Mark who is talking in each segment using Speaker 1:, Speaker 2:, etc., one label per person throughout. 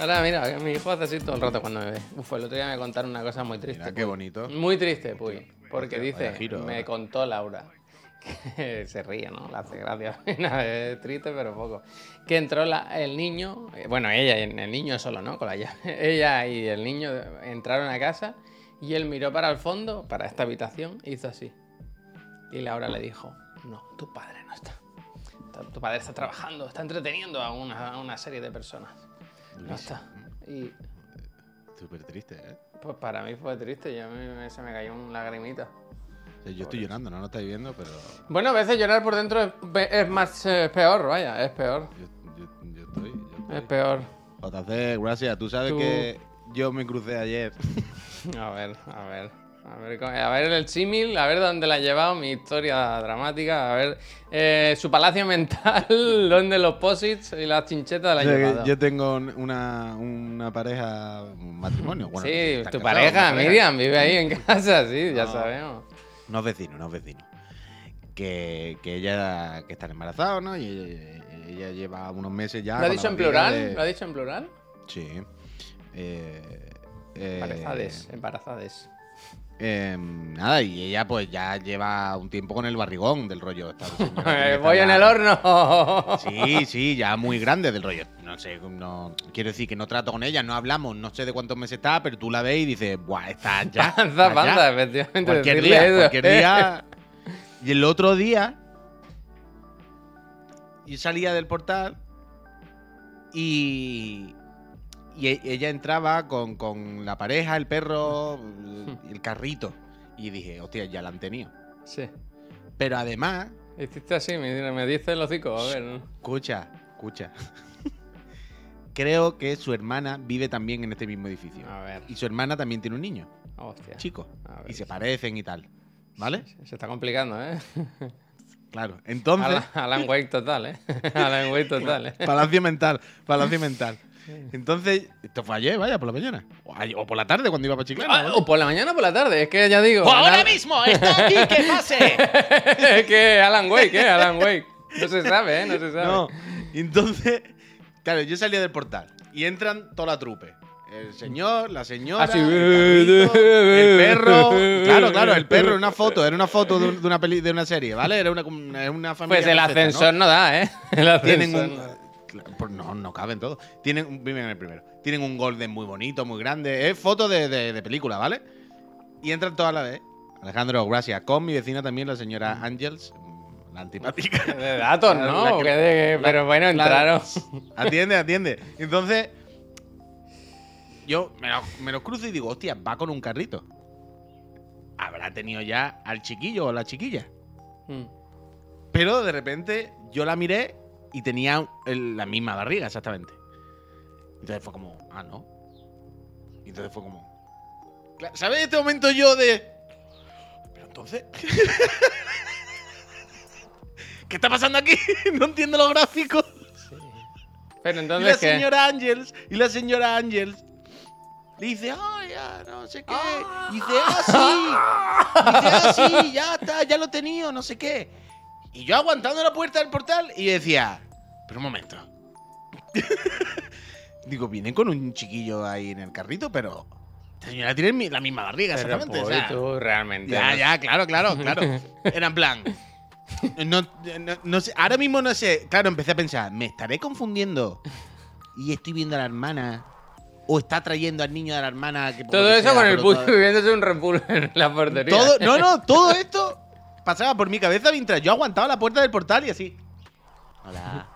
Speaker 1: Ahora, mira, mi hijo hace así todo el rato cuando me ve. Uf, el otro día me contaron una cosa muy triste.
Speaker 2: Mira qué bonito.
Speaker 1: Muy triste, Puy. Porque dice,
Speaker 2: giro,
Speaker 1: me
Speaker 2: eh.
Speaker 1: contó Laura, que se ríe, ¿no? Le hace gracia. Es triste, pero poco. Que entró la- el niño, eh, bueno, ella y el niño solo, ¿no? Con la llave. Ella y el niño entraron a casa y él miró para el fondo, para esta habitación, e hizo así. Y Laura le dijo, no, tu padre no está. Tu- Tu padre está trabajando, está entreteniendo a una, a una serie de personas. No está. Y
Speaker 2: Súper triste, ¿eh?
Speaker 1: pues para mí fue triste, y a mí me- se me cayó un lagrimita.
Speaker 2: O sea, yo estoy llorando, no lo estáis viendo, pero
Speaker 1: Bueno, a veces llorar por dentro es, es más eh, peor, vaya, es peor.
Speaker 2: yo, yo- yo estoy. Yo estoy.
Speaker 1: Es peor.
Speaker 2: JC, gracias. Tú sabes
Speaker 1: Tú-
Speaker 2: que yo me crucé ayer.
Speaker 1: A ver, a ver. A ver, cómo- a ver el símil, a ver dónde la ha llevado mi historia dramática, a ver eh, su palacio mental, dónde los posits y las chinchetas la ha
Speaker 2: O sea, que
Speaker 1: llevado.
Speaker 2: yo tengo un- una, una pareja, un matrimonio. Bueno,
Speaker 1: sí, tu pareja. Miriam, vive ahí en casa, sí, ya
Speaker 2: No.
Speaker 1: sabemos.
Speaker 2: Unos vecinos, unos vecinos. Que, que ella, que están embarazados, ¿no? Y ella, ella lleva unos meses ya.
Speaker 1: ¿Lo ha dicho en plural?
Speaker 2: de-
Speaker 1: ¿Lo ha dicho en plural?
Speaker 2: Sí. Eh, eh,
Speaker 1: Embarazades, embarazades.
Speaker 2: Eh, nada, y ella pues ya lleva un tiempo con el barrigón del rollo. esta
Speaker 1: Eh, Voy en el horno.
Speaker 2: Sí, sí, ya muy grande del rollo. No sé, no quiero decir que no trato con ella, no hablamos, no sé de cuántos meses está, pero tú la ves y dices, buah, está ya.
Speaker 1: Panza,
Speaker 2: está ya".
Speaker 1: panza, efectivamente.
Speaker 2: Cualquier día,
Speaker 1: eso.
Speaker 2: cualquier día. Y el otro día, yo salía del portal y, y e- ella entraba con, con la pareja, el perro, el carrito. Y dije, hostia, ya la han tenido.
Speaker 1: Sí.
Speaker 2: Pero además,
Speaker 1: Hiciste así, me, me dice el hocico, a ver. ¿no?
Speaker 2: escucha, escucha. Creo que su hermana vive también en este mismo edificio.
Speaker 1: A ver.
Speaker 2: Y su hermana también tiene un niño,
Speaker 1: Hostia.
Speaker 2: chico.
Speaker 1: A ver.
Speaker 2: Y se parecen y tal. ¿Vale?
Speaker 1: Se está complicando, ¿eh?
Speaker 2: Claro. Entonces.
Speaker 1: Alan, Alan Wake total, ¿eh? Alan Wake total, ¿eh?
Speaker 2: Palacio mental, palacio mental. Entonces, esto fue ayer, vaya, por la mañana. O, ayer- o por la tarde cuando iba para Chiclana.
Speaker 1: Ah,
Speaker 2: ¿vale?
Speaker 1: o por la mañana o por la tarde, es que ya digo.
Speaker 2: ¡Pues ahora
Speaker 1: Alan-
Speaker 2: mismo! ¡Está aquí! ¡Que pase!
Speaker 1: es que Alan Wake, ¿eh? Alan Wake. No se sabe, ¿eh? No se sabe.
Speaker 2: no. Entonces, claro, yo salía del portal y entran toda la trupe. El señor, la señora,
Speaker 1: Así,
Speaker 2: el, carrito, el perro. Claro, claro, el perro era una foto, era una foto de, un- de una peli, de una serie, ¿vale? Era una, una familia.
Speaker 1: Pues el ascensor ¿no? da, ¿eh? El ascensor.
Speaker 2: Tienen un.
Speaker 1: No
Speaker 2: no, caben todos. Tienen, viven en el primero. Tienen un golden muy bonito, muy grande. Es foto de, de- de película, ¿vale? Y entran todas a la vez. Alejandro, gracias. Con mi vecina también, la señora Ángels, mm, la antipática.
Speaker 1: De datos, ¿no?
Speaker 2: la- la-
Speaker 1: pero bueno, entraron.
Speaker 2: Atiende, atiende. Entonces, yo me lo, me lo cruzo y digo, hostia, va con un carrito. Habrá tenido ya al chiquillo o la chiquilla.
Speaker 1: Mm.
Speaker 2: Pero de repente yo la miré y tenía el- la misma barriga, exactamente. Entonces fue como, ah, no. Y entonces fue como. ¿Sabes este momento yo de. Pero entonces. ¿Qué está pasando aquí? no entiendo los gráficos.
Speaker 1: Pero
Speaker 2: Y la
Speaker 1: entonces, ¿qué?
Speaker 2: señora Ángels, y la señora Ángels le dice, ay, ya, no sé qué. Y dice, ah, sí. Y dice, ah, sí, ya está, ya lo he tenido, no sé qué. Y yo aguantando la puerta del portal y decía, pero un momento. Digo, vienen con un chiquillo ahí en el carrito, pero esta señora tiene la misma barriga,
Speaker 1: Pero,
Speaker 2: exactamente. o sea,
Speaker 1: tú realmente.
Speaker 2: ya,
Speaker 1: no-
Speaker 2: ya, claro, claro, claro. Era en plan. No, no- no sé, ahora mismo no sé. Claro, empecé a pensar, ¿me estaré confundiendo? Y estoy viendo a la hermana. O está trayendo al niño de la hermana. Que por
Speaker 1: Todo eso
Speaker 2: sea,
Speaker 1: con el puto
Speaker 2: todo-
Speaker 1: viviéndose un repul en la portería.
Speaker 2: todo- No, no, todo esto pasaba por mi cabeza mientras yo aguantaba la puerta del portal y así. Hola.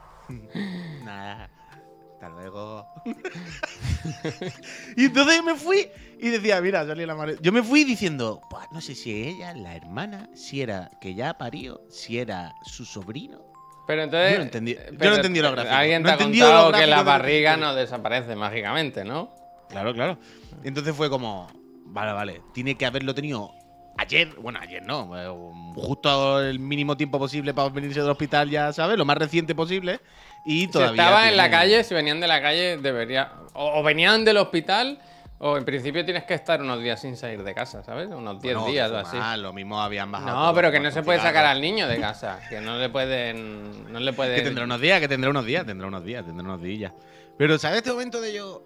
Speaker 2: Luego. y entonces me fui y decía, mira, salía la madre. Yo me fui diciendo, "Buah, no sé si ella, la hermana, si era que ya parió, si era su sobrino.
Speaker 1: Pero entonces.
Speaker 2: Yo no entendí- yo no
Speaker 1: pero
Speaker 2: entendí los gráficos.
Speaker 1: Alguien
Speaker 2: No
Speaker 1: te
Speaker 2: he
Speaker 1: ha contado que la barriga no desaparece mágicamente, ¿no?
Speaker 2: Claro, claro. Entonces fue como, vale, vale, tiene que haberlo tenido ayer, bueno, ayer no, eh, justo el mínimo tiempo posible para venirse del hospital, ya sabes, lo más reciente posible. Y
Speaker 1: Si
Speaker 2: todavía.
Speaker 1: estaba en la calle, si venían de la calle, debería. O, o venían del hospital, O en principio tienes que estar unos días sin salir de casa, ¿sabes? Unos 10
Speaker 2: No,
Speaker 1: días
Speaker 2: que
Speaker 1: o así.
Speaker 2: mal, lo mismo habían bajado.
Speaker 1: No, pero que no se puede sacar al niño de casa. Que no le pueden. No le
Speaker 2: Que
Speaker 1: pueden.
Speaker 2: tendrá unos días, que tendrá unos días, tendrá unos días, tendrá unos días. Pero, ¿sabes este momento de yo?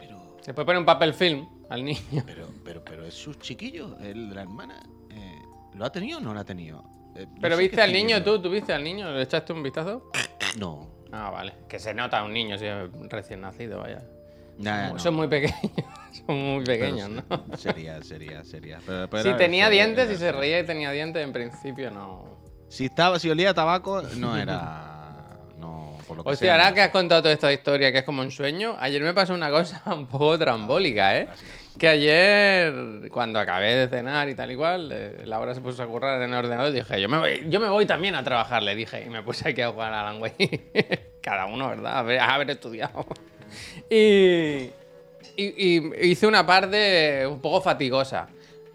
Speaker 2: Pero,
Speaker 1: Se puede poner un papel film al niño.
Speaker 2: pero, pero, pero es su chiquillo, el de la hermana. eh, ¿Lo ha tenido o no lo ha tenido? Eh, no
Speaker 1: Pero viste al niño tú, tú viste al niño, le echaste un vistazo.
Speaker 2: No.
Speaker 1: Ah, vale. Que se nota un niño si es recién nacido, vaya.
Speaker 2: Nah, no.
Speaker 1: Son muy pequeños. Son muy pequeños, ¿no?
Speaker 2: Sería, sería, sería. Pero- pero
Speaker 1: Si tenía dientes, si se reía y tenía dientes, en principio no.
Speaker 2: Si estaba, si olía a tabaco, no era. Por lo que
Speaker 1: Hostia,
Speaker 2: sea,
Speaker 1: ahora que has contado toda esta historia que es como un sueño, ayer me pasó una cosa un poco trambólica, ¿eh? Que ayer, cuando acabé de cenar y tal y cual, eh, Laura se puso a currar en el ordenador y dije, yo me voy, yo me voy también a trabajar, le dije, y me puse aquí a jugar a Alan Wake. Cada uno, ¿verdad? Haber, haber estudiado. Y, y- y hice una parte un poco fatigosa.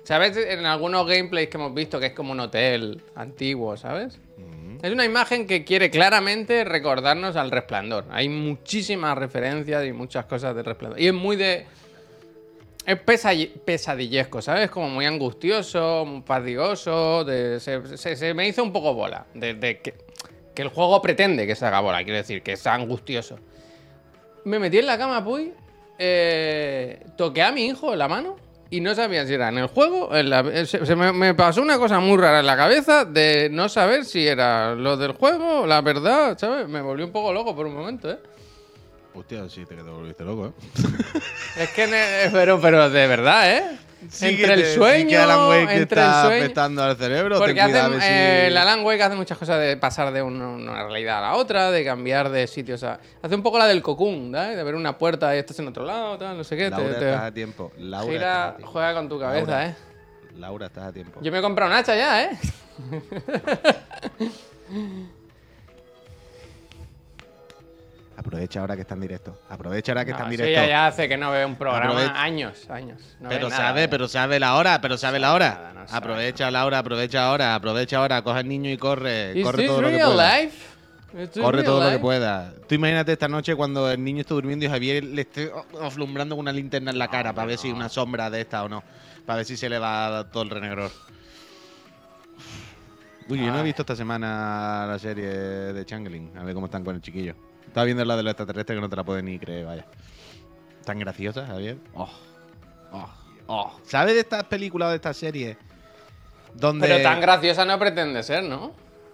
Speaker 1: ¿Sabes? En algunos gameplays que hemos visto que es como un hotel antiguo, ¿sabes? Es una imagen que quiere claramente recordarnos al resplandor. Hay muchísimas referencias y muchas cosas del resplandor. Y es muy de. Es pesadillesco, ¿sabes? Como muy angustioso, muy fatigoso. se, me hizo un poco bola. De, que, que el juego pretende que se haga bola, quiero decir, que sea angustioso. Me metí en la cama, Puy. eh, toqué a mi hijo la mano y no sabía si era en el juego. en la- se se me, me pasó una cosa muy rara en la cabeza de no saber si era lo del juego la verdad, ¿sabes? Me volví un poco loco por un momento, ¿eh?
Speaker 2: Hostia, sí, te, te volviste loco, ¿eh?
Speaker 1: Es que, ne- pero, pero de verdad, ¿eh?
Speaker 2: Sí
Speaker 1: entre el
Speaker 2: sí
Speaker 1: sueño,
Speaker 2: que Alan Wake
Speaker 1: entre
Speaker 2: está
Speaker 1: el sueño.
Speaker 2: afectando al cerebro.
Speaker 1: Porque
Speaker 2: ten cuidado
Speaker 1: hace,
Speaker 2: a ver si-
Speaker 1: eh, el Alan Wake hace muchas cosas de pasar de un- una realidad a la otra, de cambiar de sitios a. Hace un poco la del Cocoon, ¿sabes? De ver una puerta y estás en otro lado, tal, no sé qué.
Speaker 2: Laura,
Speaker 1: te-
Speaker 2: estás a tiempo. Laura,
Speaker 1: gira,
Speaker 2: a tiempo.
Speaker 1: juega con tu cabeza,
Speaker 2: Laura.
Speaker 1: ¿eh?
Speaker 2: Laura, estás a tiempo.
Speaker 1: Yo me he comprado un hacha ya, ¿eh?
Speaker 2: Aprovecha ahora que está en directo. Aprovecha ahora que está
Speaker 1: No,
Speaker 2: en
Speaker 1: eso
Speaker 2: directo.
Speaker 1: ya, ya hace que no veo un programa
Speaker 2: Aprovecha.
Speaker 1: años, años. No
Speaker 2: pero
Speaker 1: nada,
Speaker 2: sabe,
Speaker 1: ¿eh?
Speaker 2: pero sabe la hora, pero sabe la hora.
Speaker 1: nada, no sabe
Speaker 2: aprovecha Laura, aprovecha ahora, aprovecha ahora, coge al niño y corre,
Speaker 1: Is
Speaker 2: corre todo lo que pueda.
Speaker 1: life?
Speaker 2: Corre todo lo que pueda. Tú imagínate esta noche cuando el niño está durmiendo y Javier le esté aflumbrando con una linterna en la cara para ver si una sombra de esta o no. Para ver si se le va todo el renegror. Uy, yo no he visto esta semana la serie de Changeling. A ver cómo están con el chiquillo. Estaba viendo la de los extraterrestres que no te la puedes ni creer, vaya. Tan graciosa, Javier. Oh, oh, oh. ¿Sabes de estas películas o de estas series? Donde...
Speaker 1: Pero tan graciosa no pretende ser, ¿no?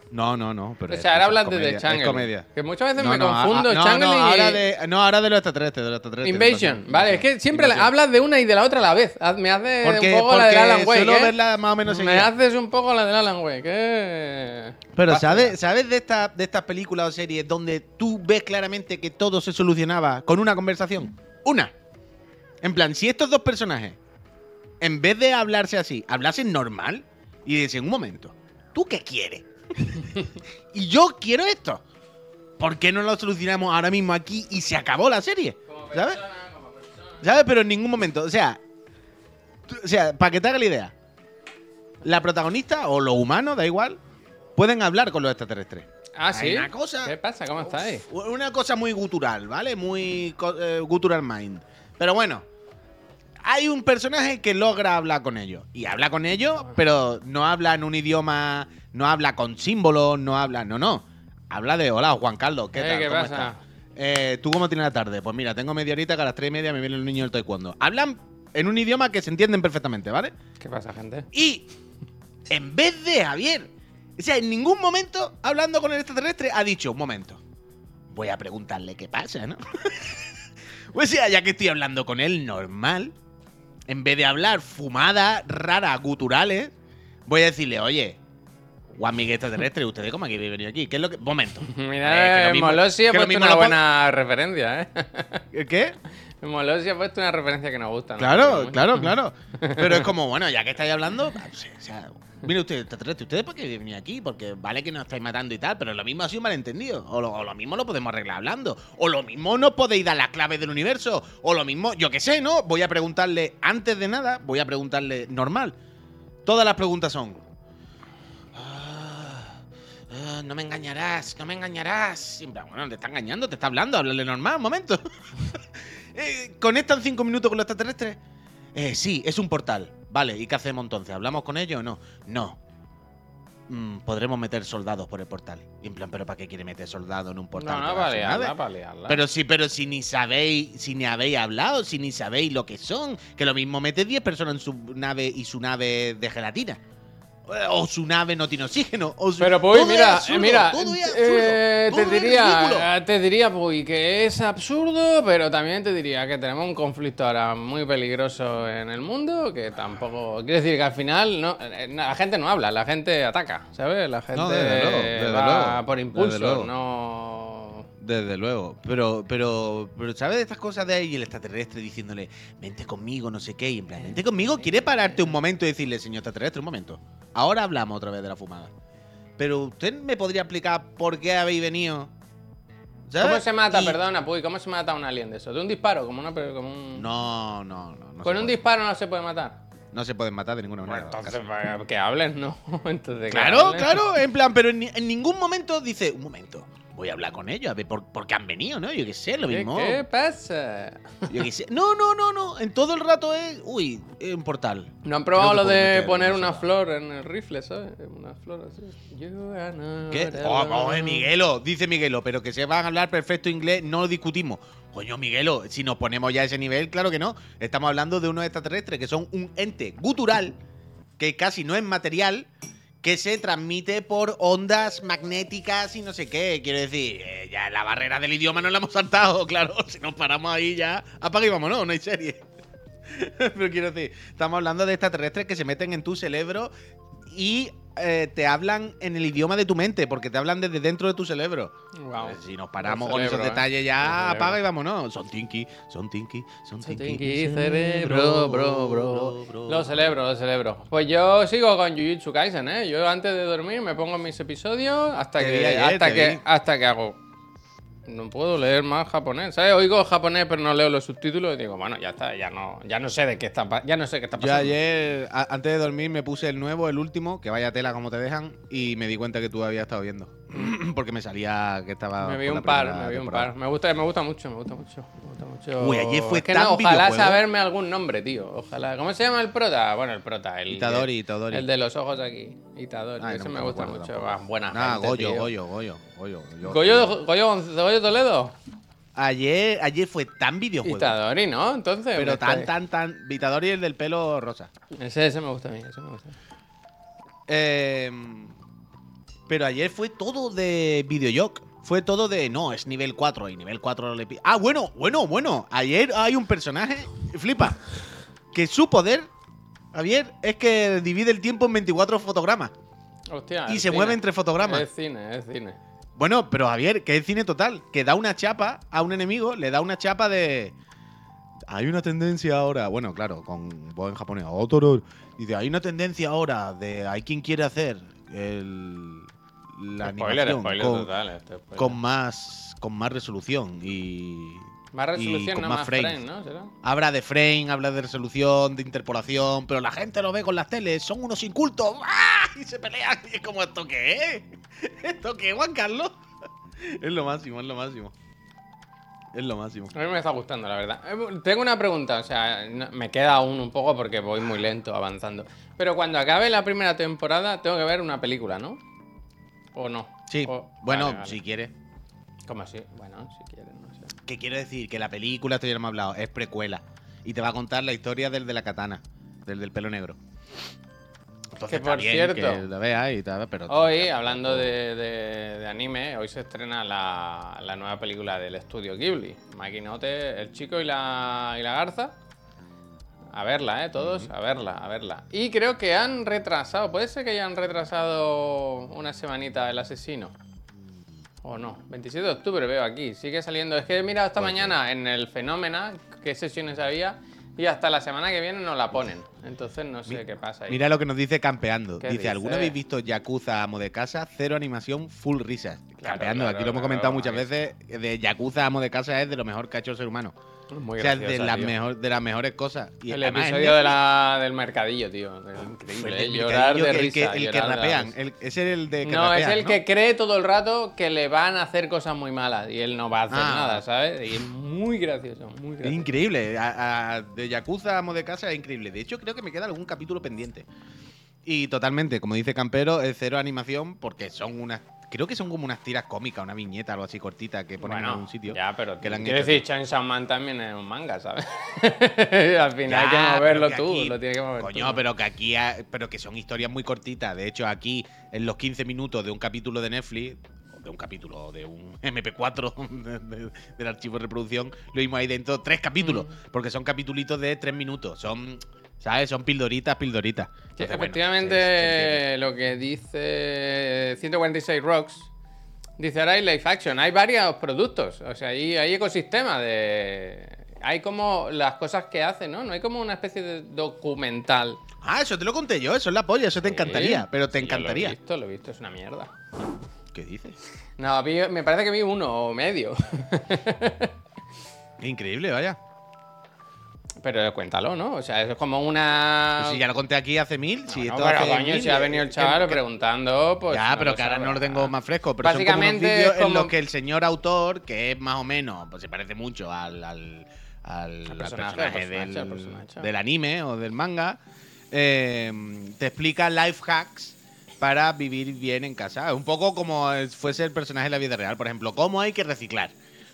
Speaker 2: No, no, no. Pero
Speaker 1: O sea, ahora
Speaker 2: es
Speaker 1: hablas de
Speaker 2: comedia,
Speaker 1: The
Speaker 2: es comedia.
Speaker 1: Que muchas veces
Speaker 2: No,
Speaker 1: me
Speaker 2: no,
Speaker 1: confundo
Speaker 2: a- no,
Speaker 1: Changeling
Speaker 2: no, ahora
Speaker 1: y
Speaker 2: de, no, ahora de los extraterrestres, de los extraterrestres.
Speaker 1: Invasion.
Speaker 2: Invasión,
Speaker 1: Vale, es que siempre hablas de una y de la otra a la vez. Me hace
Speaker 2: Porque,
Speaker 1: un poco la de Alan Wake, ¿eh?
Speaker 2: verla más o menos
Speaker 1: Me
Speaker 2: seguida.
Speaker 1: haces un poco la de Alan Wake, ¿eh?
Speaker 2: Pero. ¿sabes, ¿sabes de, esta- de estas películas o series donde tú ves claramente que todo se solucionaba con una conversación? Una. En plan, si estos dos personajes, en vez de hablarse así, hablasen normal y dicen, un momento, ¿tú qué quieres? Y yo quiero esto. ¿Por qué no lo solucionamos ahora mismo aquí y se acabó la serie? ¿Sabes? ¿Sabes? Pero en ningún momento. O sea, o sea, para que te haga la idea, la protagonista o los humanos, da igual, pueden hablar con los extraterrestres.
Speaker 1: Ah,
Speaker 2: Hay
Speaker 1: sí.
Speaker 2: una cosa-
Speaker 1: ¿Qué pasa? ¿Cómo estáis?
Speaker 2: Una cosa muy gutural, ¿vale? Muy eh, gutural mind. Pero bueno, hay un personaje que logra hablar con ellos. Y habla con ellos, pero no habla en un idioma, no habla con símbolos, no habla, no, no. Habla de, hola, Juan Carlos, ¿qué
Speaker 1: Eh,
Speaker 2: tal?
Speaker 1: ¿qué
Speaker 2: ¿Cómo
Speaker 1: pasa?
Speaker 2: estás? Eh, ¿Tú cómo tienes la tarde? Pues mira, tengo media horita que a las tres y media me viene el niño del taekwondo. Hablan en un idioma que se entienden perfectamente, ¿vale?
Speaker 1: ¿Qué pasa, gente?
Speaker 2: Y en vez de Javier, o sea, en ningún momento, hablando con el extraterrestre, ha dicho, un momento, voy a preguntarle qué pasa, ¿no? o sea, ya que estoy hablando con él normal, en vez de hablar fumadas, raras, guturales, voy a decirle, oye, Juan Miguel extraterrestre, ¿ustedes cómo aquí venido aquí? ¿Qué es lo que...? Momento. Eh, que
Speaker 1: Mira,
Speaker 2: mismo-
Speaker 1: Molosi ha
Speaker 2: que
Speaker 1: puesto una buena referencia, ¿eh?
Speaker 2: ¿Qué?
Speaker 1: Molosi ha puesto una referencia que nos gusta. ¿no?
Speaker 2: Claro, claro, claro. Pero es como, bueno, ya que estáis hablando, pues, o sea, mire usted, extraterrestre, ¿ustedes por qué venir aquí? Porque vale que nos estáis matando y tal, pero lo mismo ha sido un malentendido. O lo, o lo mismo lo podemos arreglar hablando. O lo mismo no podéis dar las claves del universo. O lo mismo, yo qué sé, ¿no? Voy a preguntarle, antes de nada, voy a preguntarle normal. Todas las preguntas son. "Ah, no me engañarás, no me engañarás. Bueno, te está engañando, te está hablando, háblale normal, un momento. eh, ¿conectan cinco minutos con los extraterrestres? Eh, sí, es un portal. Vale, ¿y qué hacemos entonces? ¿Hablamos con ellos o no? No. Mm, podremos meter soldados por el portal. Y en plan, ¿pero para qué quiere meter soldados en un portal?
Speaker 1: No, no, vale,
Speaker 2: nave?
Speaker 1: vale,
Speaker 2: Pero sí, pero si ni sabéis, si ni habéis hablado, si ni sabéis lo que son, que lo mismo mete 10 personas en su nave y su nave de gelatina. Eh, O su nave no tiene oxígeno. O su-
Speaker 1: Pero pues
Speaker 2: todo
Speaker 1: mira,
Speaker 2: absurdo,
Speaker 1: mira,
Speaker 2: todo
Speaker 1: eh,
Speaker 2: absurdo,
Speaker 1: te diría, te diría Puy que es absurdo, pero también te diría que tenemos un conflicto ahora muy peligroso en el mundo, que tampoco quiere decir que al final no, eh, la gente no habla, la gente ataca, ¿sabes? La gente
Speaker 2: No, desde luego, desde
Speaker 1: va
Speaker 2: luego,
Speaker 1: por
Speaker 2: desde
Speaker 1: impulso,
Speaker 2: luego.
Speaker 1: no
Speaker 2: Desde luego. Pero, pero, pero, ¿sabes de estas cosas de ahí? El extraterrestre diciéndole, vente conmigo, no sé qué. Y en plan, vente conmigo, quiere pararte un momento y decirle, señor extraterrestre, un momento. Ahora hablamos otra vez de la fumada. Pero usted me podría explicar por qué habéis venido. ¿Sabes?
Speaker 1: ¿Cómo se mata,
Speaker 2: Y-
Speaker 1: perdona, Puy? ¿Cómo se mata a un alien de eso? ¿De un disparo? Como, una, como un...
Speaker 2: No, no, no. no
Speaker 1: Con un
Speaker 2: puede.
Speaker 1: disparo no se puede matar.
Speaker 2: No se pueden matar de ninguna
Speaker 1: Bueno,
Speaker 2: manera.
Speaker 1: entonces, pues, que hablen, ¿no? entonces,
Speaker 2: Claro,
Speaker 1: hablen.
Speaker 2: claro, en plan, pero en ningún momento dice, un momento, voy a hablar con ellos, a ver por, por qué han venido, ¿no? Yo qué sé, lo
Speaker 1: ¿Qué,
Speaker 2: mismo.
Speaker 1: qué pasa?
Speaker 2: Yo qué sé. No, no, no, no. En todo el rato es, uy, es un portal.
Speaker 1: ¿No han probado lo de poner
Speaker 2: una
Speaker 1: flor en el rifle, ¿sabes? Una flor así.
Speaker 2: ¿Qué? Oh, eh, Miguelo, dice Miguelo, pero que se van a hablar perfecto inglés, no lo discutimos. Coño, Miguelo, si nos ponemos ya a ese nivel, claro que no. Estamos hablando de unos extraterrestres que son un ente gutural, que casi no es material, que se transmite por ondas magnéticas y no sé qué. Quiero decir, eh, ya la barrera del idioma no la hemos saltado, claro. Si nos paramos ahí ya, apaga y vámonos, no hay serie. Pero quiero decir, estamos hablando de extraterrestres que se meten en tu cerebro y eh, te hablan en el idioma de tu mente, porque te hablan desde dentro de tu cerebro.
Speaker 1: Wow.
Speaker 2: Eh, Si nos paramos con esos
Speaker 1: ¿eh?
Speaker 2: detalles ya, apaga y vámonos. Son tinky, son tinky, son tinky.
Speaker 1: Tinky, cerebro, bro, bro. Lo celebro, lo celebro. Pues yo sigo con Jujutsu Kaisen, ¿eh? Yo antes de dormir me pongo mis episodios hasta que,
Speaker 2: ayer,
Speaker 1: hasta, que,
Speaker 2: vi.
Speaker 1: hasta que hago. No puedo leer más japonés, ¿sabes? Oigo japonés pero no leo los subtítulos y digo, bueno, ya está, ya no, ya no sé de qué está, ya no sé qué está
Speaker 2: Yo
Speaker 1: pasando.
Speaker 2: ayer, a- antes de dormir, me puse el nuevo, el último, que vaya tela como te dejan, y me di cuenta que tú habías estado viendo. porque me salía que estaba.
Speaker 1: Me vi un par, me vi un
Speaker 2: temporada.
Speaker 1: par. Me gusta, me gusta mucho, me gusta mucho. Me gusta mucho.
Speaker 2: Uy, ayer fue
Speaker 1: es que
Speaker 2: tan
Speaker 1: no, ojalá
Speaker 2: videojuego.
Speaker 1: saberme algún nombre, tío. Ojalá. ¿Cómo se llama el prota? Bueno, el prota, el
Speaker 2: Itadori, Itadori.
Speaker 1: El de los ojos aquí. Itadori. Ese
Speaker 2: no
Speaker 1: me
Speaker 2: me
Speaker 1: gusta
Speaker 2: acuerdo
Speaker 1: mucho. Va, buena
Speaker 2: Nah,
Speaker 1: gente,
Speaker 2: Goyo,
Speaker 1: tío.
Speaker 2: Goyo, Goyo, Goyo, Goyo.
Speaker 1: Goyo, Goyo, Goyo Toledo.
Speaker 2: Ayer, ayer fue tan videojuego.
Speaker 1: Itadori, ¿no? Entonces.
Speaker 2: Pero
Speaker 1: me
Speaker 2: tan,
Speaker 1: está-
Speaker 2: tan, tan. Vitadori el del pelo rosa.
Speaker 1: Ese, ese me gusta a mí, ese me gusta.
Speaker 2: Eh, pero ayer fue todo de videojoc. Fue todo de. No, es nivel 4 y nivel 4 le pi- Ah, bueno, bueno, bueno. Ayer hay un personaje. Flipa. Que su poder. Javier, es que divide el tiempo en 24 fotogramas.
Speaker 1: Hostia.
Speaker 2: y se
Speaker 1: cine.
Speaker 2: mueve entre fotogramas.
Speaker 1: Es cine, es cine.
Speaker 2: Bueno, pero Javier, que es cine total. Que da una chapa a un enemigo, le da una chapa de. Hay una tendencia ahora. Bueno, claro, con voz en japonés. Otoro. Dice, hay una tendencia ahora de. Hay quien quiere hacer el. La
Speaker 1: spoiler,
Speaker 2: animación
Speaker 1: spoiler
Speaker 2: con,
Speaker 1: total. este spoiler.
Speaker 2: con más. Con más resolución y.
Speaker 1: más resolución,
Speaker 2: con
Speaker 1: no
Speaker 2: más
Speaker 1: más
Speaker 2: frames.
Speaker 1: frame, ¿no? ¿Será?
Speaker 2: Habla de frame, habla de resolución, de interpolación, pero la gente lo ve con las teles, son unos incultos. ¡Ah! Y se pelean. Y es como, ¿esto qué es? ¿Esto qué es, Juan Carlos? Es lo máximo, es lo máximo. Es lo máximo.
Speaker 1: A mí me está gustando, la verdad. Eh, Tengo una pregunta, o sea, me queda aún un poco porque voy muy lento avanzando. Pero cuando acabe la primera temporada, tengo que ver una película, ¿no? ¿O no?
Speaker 2: Sí,
Speaker 1: O-
Speaker 2: bueno,
Speaker 1: vale, vale.
Speaker 2: si quieres.
Speaker 1: ¿Cómo así? Bueno, si quieres, no sé.
Speaker 2: ¿Qué quiero decir? Que la película, esto ya lo hemos hablado, es precuela. Y te va a contar la historia del de la katana, del del pelo negro. Entonces
Speaker 1: Que por
Speaker 2: bien
Speaker 1: cierto-
Speaker 2: que lo veas y tal, pero...
Speaker 1: Hoy, hablando de, de- de anime, hoy se estrena la, la nueva película del estudio Ghibli. Maquinote, El Chico y la, y la Garza. A verla, ¿eh? Todos, a verla, a verla. Y creo que han retrasado, puede ser que hayan retrasado una semanita el asesino. ¿O no? 27 de octubre veo aquí, sigue saliendo. Es que he mirado esta mañana en el Fenómena qué sesiones había y hasta la semana que viene no la ponen. Entonces no sé qué pasa ahí.
Speaker 2: Mira lo que nos dice Campeando.
Speaker 1: ¿Qué
Speaker 2: Dice,
Speaker 1: dice?
Speaker 2: ¿alguna vez visto Yakuza amo de casa? Cero animación, full risas.
Speaker 1: Claro,
Speaker 2: campeando.
Speaker 1: claro,
Speaker 2: Aquí lo hemos
Speaker 1: claro,
Speaker 2: comentado muchas veces. De Yakuza amo de casa es de lo mejor que ha hecho el ser humano.
Speaker 1: Muy
Speaker 2: o sea, es
Speaker 1: graciosa,
Speaker 2: de las,
Speaker 1: tío.
Speaker 2: mejor, de las mejores cosas. Y
Speaker 1: El episodio de la, del mercadillo, tío.
Speaker 2: pues,
Speaker 1: Increíble.
Speaker 2: el
Speaker 1: ¿eh? Llorar
Speaker 2: mercadillo
Speaker 1: de
Speaker 2: el
Speaker 1: risa.
Speaker 2: que, el que
Speaker 1: llorar
Speaker 2: rapean. el- es el de que
Speaker 1: no, es
Speaker 2: rapean,
Speaker 1: el
Speaker 2: ¿no?
Speaker 1: que cree todo el rato que le van a hacer cosas muy malas y él no va a hacer
Speaker 2: Ah.
Speaker 1: nada, ¿sabes? Y es muy gracioso, muy
Speaker 2: Es
Speaker 1: gracioso.
Speaker 2: increíble. A- a- de Yakuza amo de casa es increíble. De hecho, creo que me queda algún capítulo pendiente. Y totalmente, como dice Campero, es cero animación porque son unas. Creo que son como unas tiras cómicas, una viñeta, algo así cortita que ponen en algún sitio.
Speaker 1: ya, pero
Speaker 2: que
Speaker 1: quiero
Speaker 2: hecho.
Speaker 1: decir, Chainsaw Man también es un manga, ¿sabes? Al final
Speaker 2: Ya,
Speaker 1: hay que moverlo
Speaker 2: que
Speaker 1: tú,
Speaker 2: aquí-
Speaker 1: lo tienes que mover
Speaker 2: Coño,
Speaker 1: tú.
Speaker 2: pero que aquí, ha- pero que son historias muy cortitas. De hecho, aquí, en los 15 minutos de un capítulo de Netflix, de un capítulo de un MP4 de- de- del archivo de reproducción, lo mismo ahí dentro tres capítulos,
Speaker 1: Mm.
Speaker 2: porque son capítulos de tres minutos. Son, ¿sabes? Son pildoritas, pildoritas.
Speaker 1: Sí,
Speaker 2: Entonces,
Speaker 1: efectivamente,
Speaker 2: entiende.
Speaker 1: lo que dice 146 Rocks, dice ahora hay live action, hay varios productos, o sea, hay, hay ecosistema de... Hay como las cosas que hacen, ¿no? No hay como una especie de documental.
Speaker 2: Ah, eso te lo conté yo, eso es la polla, eso te encantaría,
Speaker 1: Sí,
Speaker 2: pero te
Speaker 1: sí,
Speaker 2: encantaría.
Speaker 1: Lo he visto, lo he visto, es una mierda.
Speaker 2: ¿Qué dices?
Speaker 1: No, vi- me parece que vi uno o medio.
Speaker 2: Increíble, vaya.
Speaker 1: Pero cuéntalo, ¿no? O sea, eso es como una...
Speaker 2: Pues si ya lo conté aquí hace mil, si
Speaker 1: Ah. No, pero
Speaker 2: hace
Speaker 1: coño,
Speaker 2: mil,
Speaker 1: si ha venido el
Speaker 2: eh,
Speaker 1: chaval
Speaker 2: que-
Speaker 1: preguntando, pues...
Speaker 2: ya,
Speaker 1: no
Speaker 2: pero que ahora no lo tengo más fresco. Pero son como unos
Speaker 1: Básicamente es como-
Speaker 2: en los que el señor autor, que es más o menos, pues se parece mucho al, al, al- al
Speaker 1: personaje,
Speaker 2: del,
Speaker 1: al personaje.
Speaker 2: del anime o del manga, eh, te explica life hacks para vivir bien en casa. Un poco como es- fuese el personaje de la vida real. Por ejemplo, cómo hay que reciclar.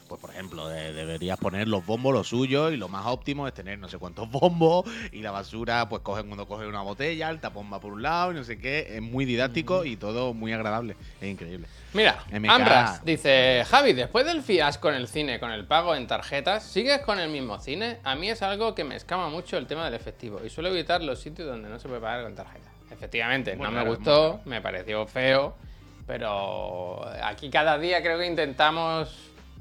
Speaker 2: Pues, por ejemplo, de- deberías poner los bombos los suyos y lo más óptimo es tener no sé cuántos bombos y la basura, pues cogen cuando coge una botella, el tapón va por un lado y no sé qué. Es muy didáctico y todo muy agradable. Es increíble.
Speaker 1: Mira,
Speaker 2: MK.
Speaker 1: Ambras dice, Javi, después del fiasco en el cine con el pago en tarjetas, ¿sigues con el mismo cine? A mí es algo que me escama mucho el tema del efectivo y suelo evitar los sitios donde no se puede pagar con tarjeta. Efectivamente,
Speaker 2: Muy
Speaker 1: no me
Speaker 2: raro,
Speaker 1: gustó, me pareció feo, pero aquí cada día creo que intentamos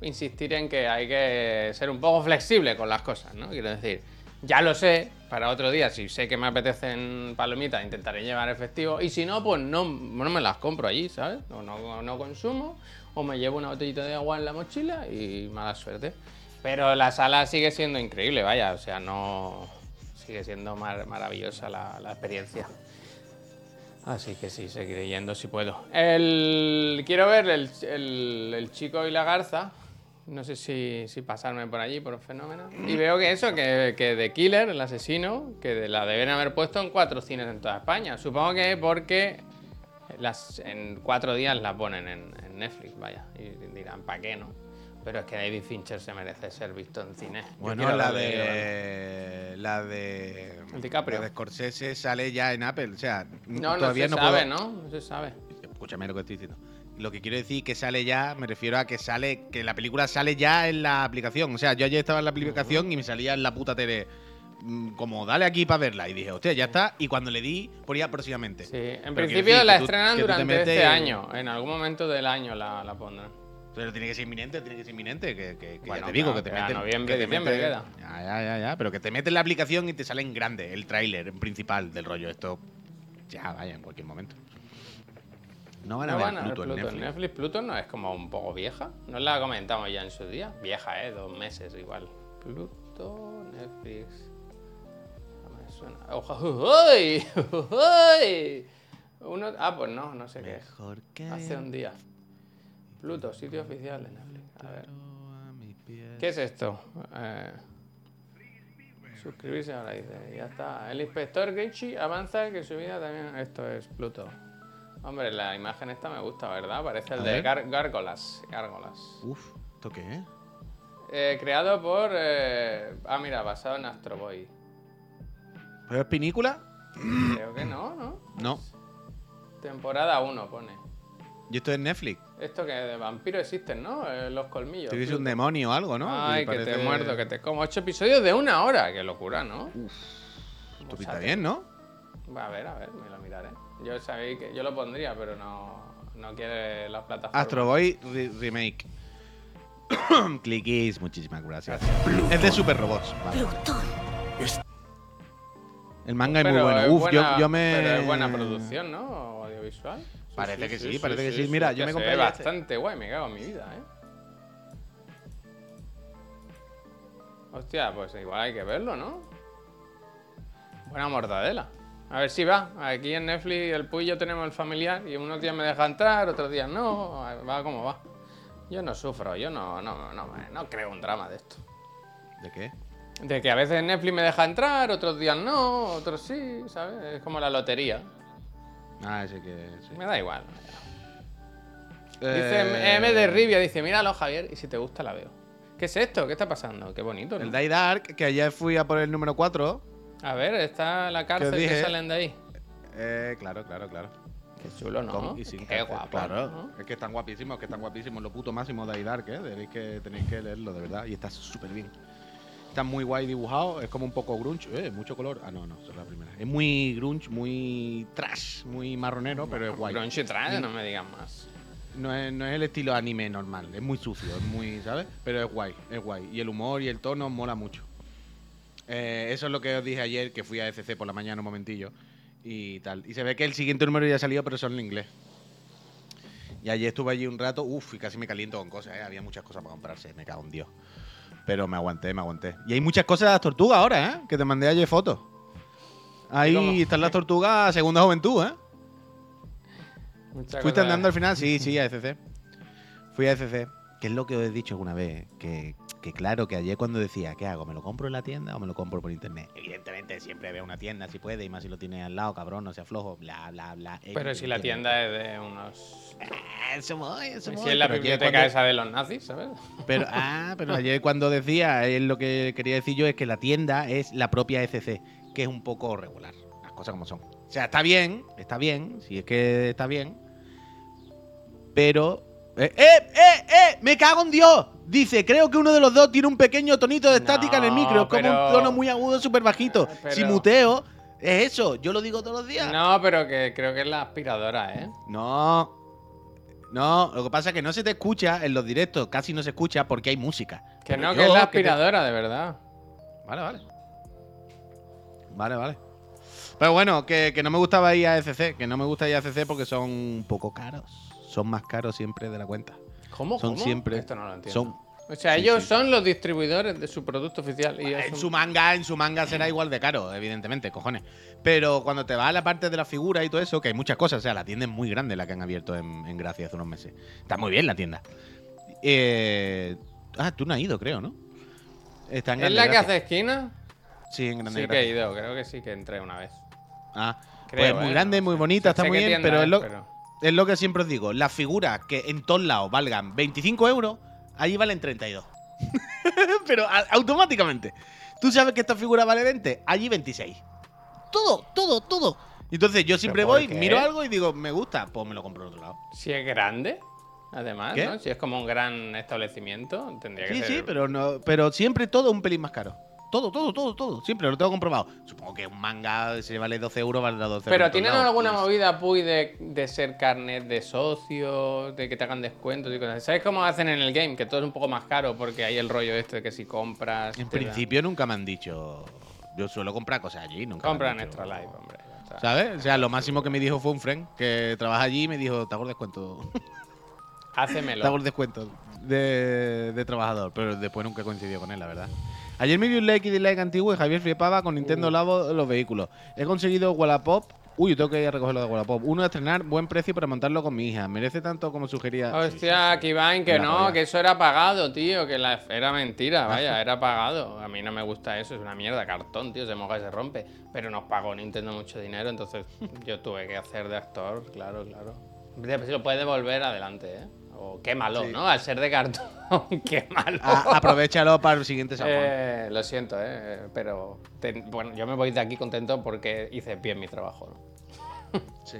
Speaker 1: insistir en que hay que ser un poco flexible con las cosas, ¿no? Quiero decir, ya lo sé, para otro día, si sé que me apetecen palomitas, intentaré llevar efectivo. Y si no, pues no, no me las compro allí, ¿sabes? No, no, no consumo. O me llevo una botellita de agua en la mochila y mala suerte. Pero la sala sigue siendo increíble, vaya. O sea, no. Sigue siendo mar- maravillosa la, la experiencia. Así que sí, seguiré yendo si puedo. El, quiero ver el, el- el chico y la garza. No sé si, si pasarme por allí, por fenómeno. Y veo que eso, que, que The Killer, el asesino, que de- la deben haber puesto en cuatro cines en toda España. Supongo que porque las, en cuatro días la ponen en, en Netflix, vaya. Y dirán, ¿para qué no? Pero es que David Fincher se merece ser visto en cine.
Speaker 2: Bueno, la de. La de.
Speaker 1: El DiCaprio.
Speaker 2: La de Scorsese sale ya en Apple. O sea,
Speaker 1: No, no
Speaker 2: todavía
Speaker 1: se
Speaker 2: no
Speaker 1: sabe,
Speaker 2: puedo-
Speaker 1: ¿no? No se sabe.
Speaker 2: Escúchame lo que estoy diciendo. Lo que quiero decir que sale ya, me refiero a que sale, que la película sale ya en la aplicación. O sea, yo ayer estaba en la aplicación y me salía en la puta tele mm, como dale aquí para verla. Y dije, hostia, ya está. Y cuando le di, ponía próximamente.
Speaker 1: Sí, en
Speaker 2: Pero
Speaker 1: principio
Speaker 2: decir
Speaker 1: la
Speaker 2: tú-
Speaker 1: estrenan durante este
Speaker 2: en-
Speaker 1: año. En algún momento del año la, la pondrán.
Speaker 2: Pero tiene que ser inminente, tiene que ser inminente. Que, que- que
Speaker 1: Bueno,
Speaker 2: ya te digo,
Speaker 1: claro,
Speaker 2: que te meten.
Speaker 1: noviembre,
Speaker 2: que te
Speaker 1: diciembre
Speaker 2: meten-
Speaker 1: queda.
Speaker 2: Ya, ya, ya, ya. Pero que te metes en la aplicación y te sale en grande el tráiler principal del rollo. Esto. Ya, vaya, en cualquier momento. No van a
Speaker 1: No
Speaker 2: ver
Speaker 1: van a ver
Speaker 2: Pluto en
Speaker 1: Pluto.
Speaker 2: Netflix.
Speaker 1: Netflix Pluto no es como un poco vieja. No la comentamos ya en su día. Vieja, ¿eh? Dos meses igual. Pluto, Netflix. No me suena. ¡Ojo! ¡Uy! ¡Uy! Uno... Ah, pues no, no sé qué es.
Speaker 2: Mejor que
Speaker 1: Hace un día. Pluto, sitio oficial de Netflix. A ver. ¿Qué es esto? Eh, suscribirse ahora, dice. Ya está. El inspector Geichi avanza que su vida también. Esto es Pluto. Hombre, la imagen esta me gusta, ¿verdad? Parece el
Speaker 2: A
Speaker 1: de. Gar- Gárgolas. Gárgolas.
Speaker 2: Uf, ¿esto qué es?
Speaker 1: Eh, creado por. eh, Ah, mira, basado en Astro Boy.
Speaker 2: ¿Pero es pinícula?
Speaker 1: Creo que no, ¿no?
Speaker 2: No.
Speaker 1: Temporada 1 pone.
Speaker 2: Y esto es Netflix.
Speaker 1: Esto que de vampiro existen, ¿no? Eh, los colmillos.
Speaker 2: Te dice un demonio o algo, ¿no?
Speaker 1: Ay, que te
Speaker 2: parece-
Speaker 1: muerdo, que te como. Ocho episodios de una hora. Qué locura, ¿no?
Speaker 2: Esto pinta bien, ¿no?
Speaker 1: Va a ver, a ver, me lo miraré. Yo sabéis que yo lo pondría, pero no, no quiere las plataformas.
Speaker 2: Astro Boy re- Remake. Clickies, muchísimas gracias. Es de Super Robots. vale. El manga es muy
Speaker 1: Pero
Speaker 2: bueno.
Speaker 1: es
Speaker 2: Uf,
Speaker 1: buena-
Speaker 2: yo, yo me.
Speaker 1: Pero es buena producción, ¿no? Audiovisual.
Speaker 2: Parece que sí, parece que sí. Mira, yo me compré ya este.
Speaker 1: bastante guay, me cago en mi vida, ¿eh? Hostia, pues igual hay que verlo, ¿no? Buena mortadela. A ver si va. Aquí en Netflix el Puy y yo tenemos el familiar y unos días me deja entrar, otros días no. Va como va. Yo no sufro, yo no, no, no, no creo un drama de esto.
Speaker 2: ¿De qué?
Speaker 1: De que a veces Netflix me deja entrar, otros días no, otros sí, ¿sabes? Es como la lotería.
Speaker 2: Ah, ese que. sí.
Speaker 1: Me da igual.
Speaker 2: Eh,
Speaker 1: Dice M de Rivia, dice, míralo Javier y si te gusta la veo. ¿Qué es esto? ¿Qué está pasando? Qué bonito, ¿no?
Speaker 2: El Die Dark, que ayer fui a por el número 4.
Speaker 1: A ver, está la cárcel que
Speaker 2: dije?
Speaker 1: salen de ahí.
Speaker 2: Eh, claro, claro, claro.
Speaker 1: Qué chulo, ¿no?
Speaker 2: Con y sin
Speaker 1: Qué
Speaker 2: cárcel,
Speaker 1: guapo,
Speaker 2: Claro,
Speaker 1: ¿no?
Speaker 2: es que están guapísimos, que están guapísimos. Lo puto máximo de Dark, ¿eh? Tenéis que, tenéis que leerlo, de verdad. Y está súper bien. Está muy guay dibujado, es como un poco grunge. Eh, mucho color. Ah, no, no, es la primera. Es muy grunge, muy trash, muy marronero, pero es guay.
Speaker 1: Grunge y trash, no me digan más.
Speaker 2: No es, no es el estilo anime normal, es muy sucio, es muy, ¿sabes? Pero es guay, es guay. Y el humor y el tono mola mucho. Eh, eso es lo que os dije ayer, que fui a ECC por la mañana un momentillo y tal. Y se ve que el siguiente número ya ha salido, pero son en inglés. Y ayer estuve allí un rato, uff, y casi me caliento con cosas, ¿eh? Había muchas cosas para comprarse, me cago en Dios. Pero me aguanté, me aguanté. Y hay muchas cosas de las tortugas ahora, ¿eh? Que te mandé ayer fotos. Ahí
Speaker 1: cómo?
Speaker 2: están las tortugas segunda juventud, ¿eh?
Speaker 1: Muchas
Speaker 2: ¿Fuiste andando al final? Sí, sí, a ECC. Fui a ECC. Que es lo que os he dicho alguna vez. Que, que claro, que ayer cuando decía, ¿qué hago? ¿Me lo compro en la tienda o me lo compro por internet? Evidentemente, siempre ve una tienda si puede, y más si lo tienes al lado, cabrón, no sea flojo, bla, bla, bla.
Speaker 1: Pero si la tienda es de unos...
Speaker 2: Ah, Eso voy, eso
Speaker 1: Si
Speaker 2: voy.
Speaker 1: es la
Speaker 2: Pero
Speaker 1: biblioteca
Speaker 2: cuando-
Speaker 1: esa de los nazis, ¿sabes?
Speaker 2: Pero, ah, pero ayer cuando decía, lo que quería decir yo, es que la tienda es la propia ECC, que es un poco regular, las cosas como son. O sea, está bien, está bien, si es que está bien, pero... ¡Eh, eh, eh, eh! ¡Me cago en Dios! Dice, creo que uno de los dos tiene un pequeño tonito de estática en el micro, es como
Speaker 1: pero-
Speaker 2: un tono muy agudo, súper bajito.
Speaker 1: Pero-
Speaker 2: Si muteo, es eso, yo lo digo todos los días.
Speaker 1: No, pero que creo que es la aspiradora, ¿eh?
Speaker 2: No. No, lo que pasa es que no se te escucha en los directos, casi no se escucha porque hay música.
Speaker 1: Que
Speaker 2: Pero
Speaker 1: no,
Speaker 2: yo,
Speaker 1: que es la
Speaker 2: te-
Speaker 1: aspiradora, de verdad.
Speaker 2: Vale, vale. Vale, vale. Pero bueno, que, que no me gustaba ir a ECC, que no me gusta ir a ECC porque son un poco caros. Son más caros siempre de la cuenta.
Speaker 1: ¿Cómo?
Speaker 2: Son
Speaker 1: ¿Cómo?
Speaker 2: siempre-
Speaker 1: Esto no lo entiendo.
Speaker 2: Son,
Speaker 1: O sea,
Speaker 2: sí,
Speaker 1: ellos
Speaker 2: sí.
Speaker 1: son los distribuidores de su producto oficial. Y
Speaker 2: en su manga, en su manga será igual de caro, evidentemente, cojones. Pero cuando te vas a la parte de la figura y todo eso, que hay muchas cosas, o sea, la tienda es muy grande la que han abierto en, en Gracia hace unos meses. Está muy bien la tienda. Eh, ah, tú no has ido, creo, ¿no? Está en
Speaker 1: ¿Es la que hace esquina?
Speaker 2: Sí, en Grande
Speaker 1: Sí que he ido, creo que sí que entré una vez.
Speaker 2: Ah,
Speaker 1: Creo,
Speaker 2: pues muy
Speaker 1: ¿eh?
Speaker 2: grande,
Speaker 1: No
Speaker 2: muy bonita, está muy bien, pero es lo,
Speaker 1: pero-
Speaker 2: es lo que siempre os digo. Las figuras que en todos lados valgan 25 euros, allí valen 32. pero a- automáticamente. Tú sabes que esta figura vale 20, allí 26. Todo, todo, todo. Entonces yo siempre
Speaker 1: ¿Pero por
Speaker 2: voy,
Speaker 1: qué?
Speaker 2: miro algo y digo, me gusta, pues me lo compro en otro lado.
Speaker 1: Si es grande, además,
Speaker 2: ¿Qué?
Speaker 1: ¿no? Si es como un gran establecimiento, tendría que
Speaker 2: Sí,
Speaker 1: ser.
Speaker 2: sí, pero no, pero siempre todo un pelín más caro. Todo, todo, todo, todo. Siempre lo tengo comprobado. Supongo que un manga, si vale 12 euros, vale 12 euros.
Speaker 1: Pero ¿tienen alguna movida, Puy, de, de ser carnet de socios, de que te hagan descuentos y cosas? así? ¿Sabes cómo hacen en el game? Que todo es un poco más caro porque hay el rollo este de que si compras.
Speaker 2: En
Speaker 1: dan-
Speaker 2: principio nunca me han dicho. Yo suelo comprar cosas allí, nunca. me han
Speaker 1: Compra en
Speaker 2: dicho-
Speaker 1: Extra Life, hombre.
Speaker 2: ¿Sabes? O sea, lo máximo que me dijo fue un friend que trabaja allí y me dijo, te hago el descuento. te hago el descuento de, de trabajador. Pero después nunca coincidió con él, la verdad. Ayer me vi un like y dislike antiguo y Javier flipaba con Nintendo. Labo los vehículos. He conseguido Wallapop. Uy, yo tengo que ir a recogerlo de Wallapop. Uno de estrenar, buen precio para montarlo con mi hija. Merece tanto como sugería. Sí, sí,
Speaker 1: Hostia,
Speaker 2: sí.
Speaker 1: Kivain, que
Speaker 2: La
Speaker 1: no,
Speaker 2: polla.
Speaker 1: que eso era pagado, tío, que la, era mentira, vaya, era pagado. A mí no me gusta eso, es una mierda, cartón, tío, se moja y se rompe. Pero nos pagó Nintendo mucho dinero, entonces yo tuve que hacer de actor, claro, claro. Si lo puedes devolver, adelante, ¿eh? O quémalo,
Speaker 2: Sí.
Speaker 1: ¿no? Al ser de cartón, quémalo.
Speaker 2: A- aprovechalo para el siguiente San Juan.
Speaker 1: Eh, lo siento, ¿eh? Pero bueno, yo me voy de aquí contento porque hice bien mi trabajo, ¿no?
Speaker 2: Sí.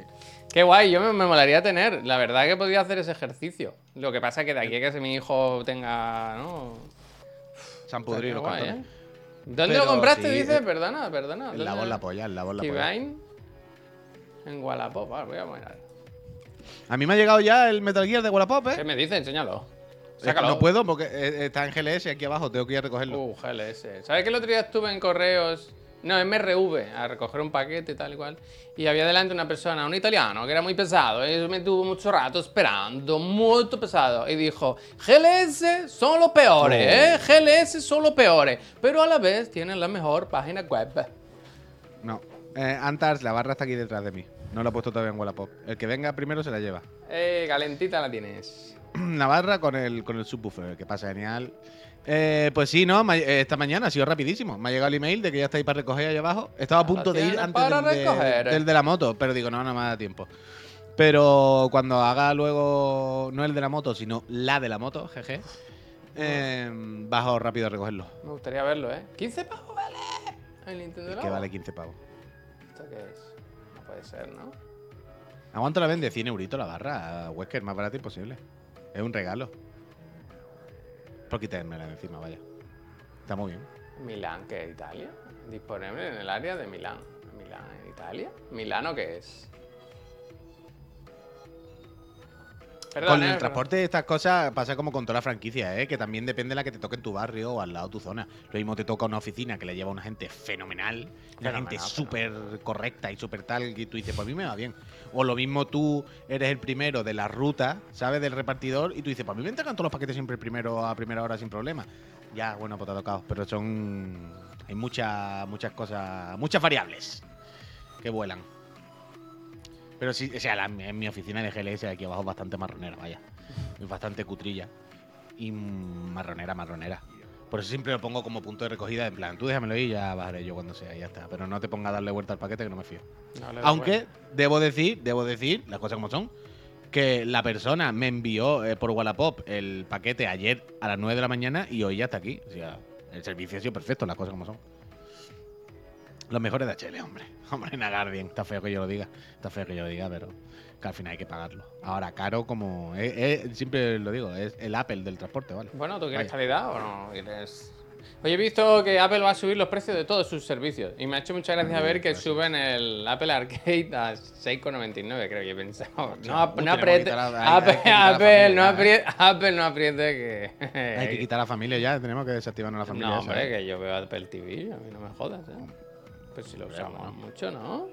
Speaker 1: Qué guay, yo me, me molaría tener. La verdad que podría hacer ese ejercicio. Lo que pasa es que de aquí a que mi hijo tenga. ¿no? Está
Speaker 2: Pudrir los
Speaker 1: guay,
Speaker 2: cartones.
Speaker 1: ¿eh? ¿Dónde
Speaker 2: Pero
Speaker 1: lo compraste?
Speaker 2: sí,
Speaker 1: dice,
Speaker 2: eh,
Speaker 1: perdona, perdona.
Speaker 2: El la
Speaker 1: ¿dónde?
Speaker 2: la polla, el la la polla.
Speaker 1: En Wallapop, ah, voy a mirar.
Speaker 2: A mí me ha llegado ya el Metal Gear de Wallapop, ¿eh?
Speaker 1: ¿Qué me dice? Enséñalo.
Speaker 2: Que
Speaker 1: Sácalo.
Speaker 2: no puedo porque eh, está en GLS aquí abajo, tengo que ir a recogerlo.
Speaker 1: Uh, GLS. ¿Sabes que el otro día estuve en correos no, MRV, a recoger un paquete y tal y cual. Y había delante una persona, un italiano, que era muy pesado. Y me tuvo mucho rato esperando, muy pesado. Y dijo, GLS son los peores, ¿eh? GLS son los peores. Pero a la vez tienen la mejor página web.
Speaker 2: No. Eh, Antars, la barra está aquí detrás de mí. No la he puesto todavía en Wallapop. El que venga primero se la lleva.
Speaker 1: Eh, calentita la tienes.
Speaker 2: La barra con el, con el subwoofer, que pasa genial. Eh, pues sí, no, eh, esta mañana ha sido rapidísimo. Me ha llegado el email de que ya estáis para recoger ahí abajo. Estaba a punto de ir antes del de,
Speaker 1: recoger.
Speaker 2: del de la moto, pero digo, no, no me da tiempo. Pero cuando haga luego, no el de la moto, sino la de la moto, jeje, eh, bajo rápido a recogerlo.
Speaker 1: Me gustaría verlo, ¿eh? 15 pavos vale. El Nintendo
Speaker 2: Que vale 15 pavos.
Speaker 1: ¿Esto qué es? Puede ser, ¿no?
Speaker 2: ¿A cuánto la vende? 100 euritos la barra. Wesker, más barato imposible. Es un regalo. Por quitármela encima, vaya. Está muy bien.
Speaker 1: Milán, ¿qué es Italia? Disponible en el área de Milán. ¿Milán Italia? ¿Milano qué es? Perdón,
Speaker 2: con
Speaker 1: ¿eh?
Speaker 2: el transporte de estas cosas pasa como con toda la franquicia, ¿eh? que también depende de la que te toque en tu barrio o al lado de tu zona. Lo mismo te toca una oficina que le lleva una gente fenomenal, una gente súper correcta y súper tal, que tú dices, pues a mí me va bien. O lo mismo tú eres el primero de la ruta, ¿sabes? Del repartidor y tú dices, pues a mí me entregan todos los paquetes siempre primero a primera hora sin problema. Ya, bueno, pues te ha tocado, pero son... Hay muchas, muchas cosas, muchas variables que vuelan. Pero sí, o sea, la- en mi oficina de GLS aquí abajo es bastante marronera, vaya. Es bastante cutrilla. Y marronera, marronera. Por eso siempre lo pongo como punto de recogida, en plan, tú déjamelo y ya bajaré yo cuando sea, y ya está. Pero no te ponga a darle vuelta al paquete que no me fío.
Speaker 1: No
Speaker 2: Aunque debo decir, debo decir, las cosas como son, que la persona me envió eh, por Wallapop el paquete ayer a las 9 de la mañana y hoy ya está aquí. O sea, el servicio ha sido perfecto, las cosas como son. Los mejores de HL, hombre. Hombre, Nagar bien. Está feo que yo lo diga. Está feo que yo lo diga, pero que al final hay que pagarlo. Ahora, caro como... eh, eh, siempre lo digo, es el Apple del transporte, ¿vale?
Speaker 1: Bueno, ¿tú quieres
Speaker 2: Vaya.
Speaker 1: calidad o no quieres...? Oye, he visto que Apple va a subir los precios de todos sus servicios. Y me ha hecho mucha gracia ver que suben el Apple Arcade a 6,99, creo que he pensado. No,
Speaker 2: Uh,
Speaker 1: no apriete. Apple, Apple,
Speaker 2: familia
Speaker 1: no
Speaker 2: ¿eh?
Speaker 1: apriete, Apple no apriete que...
Speaker 2: Hay que quitar a la familia ya, tenemos que desactivarnos la familia.
Speaker 1: No,
Speaker 2: esa,
Speaker 1: hombre,
Speaker 2: ¿eh?
Speaker 1: que yo veo Apple TV, a mí no me jodas, ¿eh? Pues si lo usamos mucho, ¿no?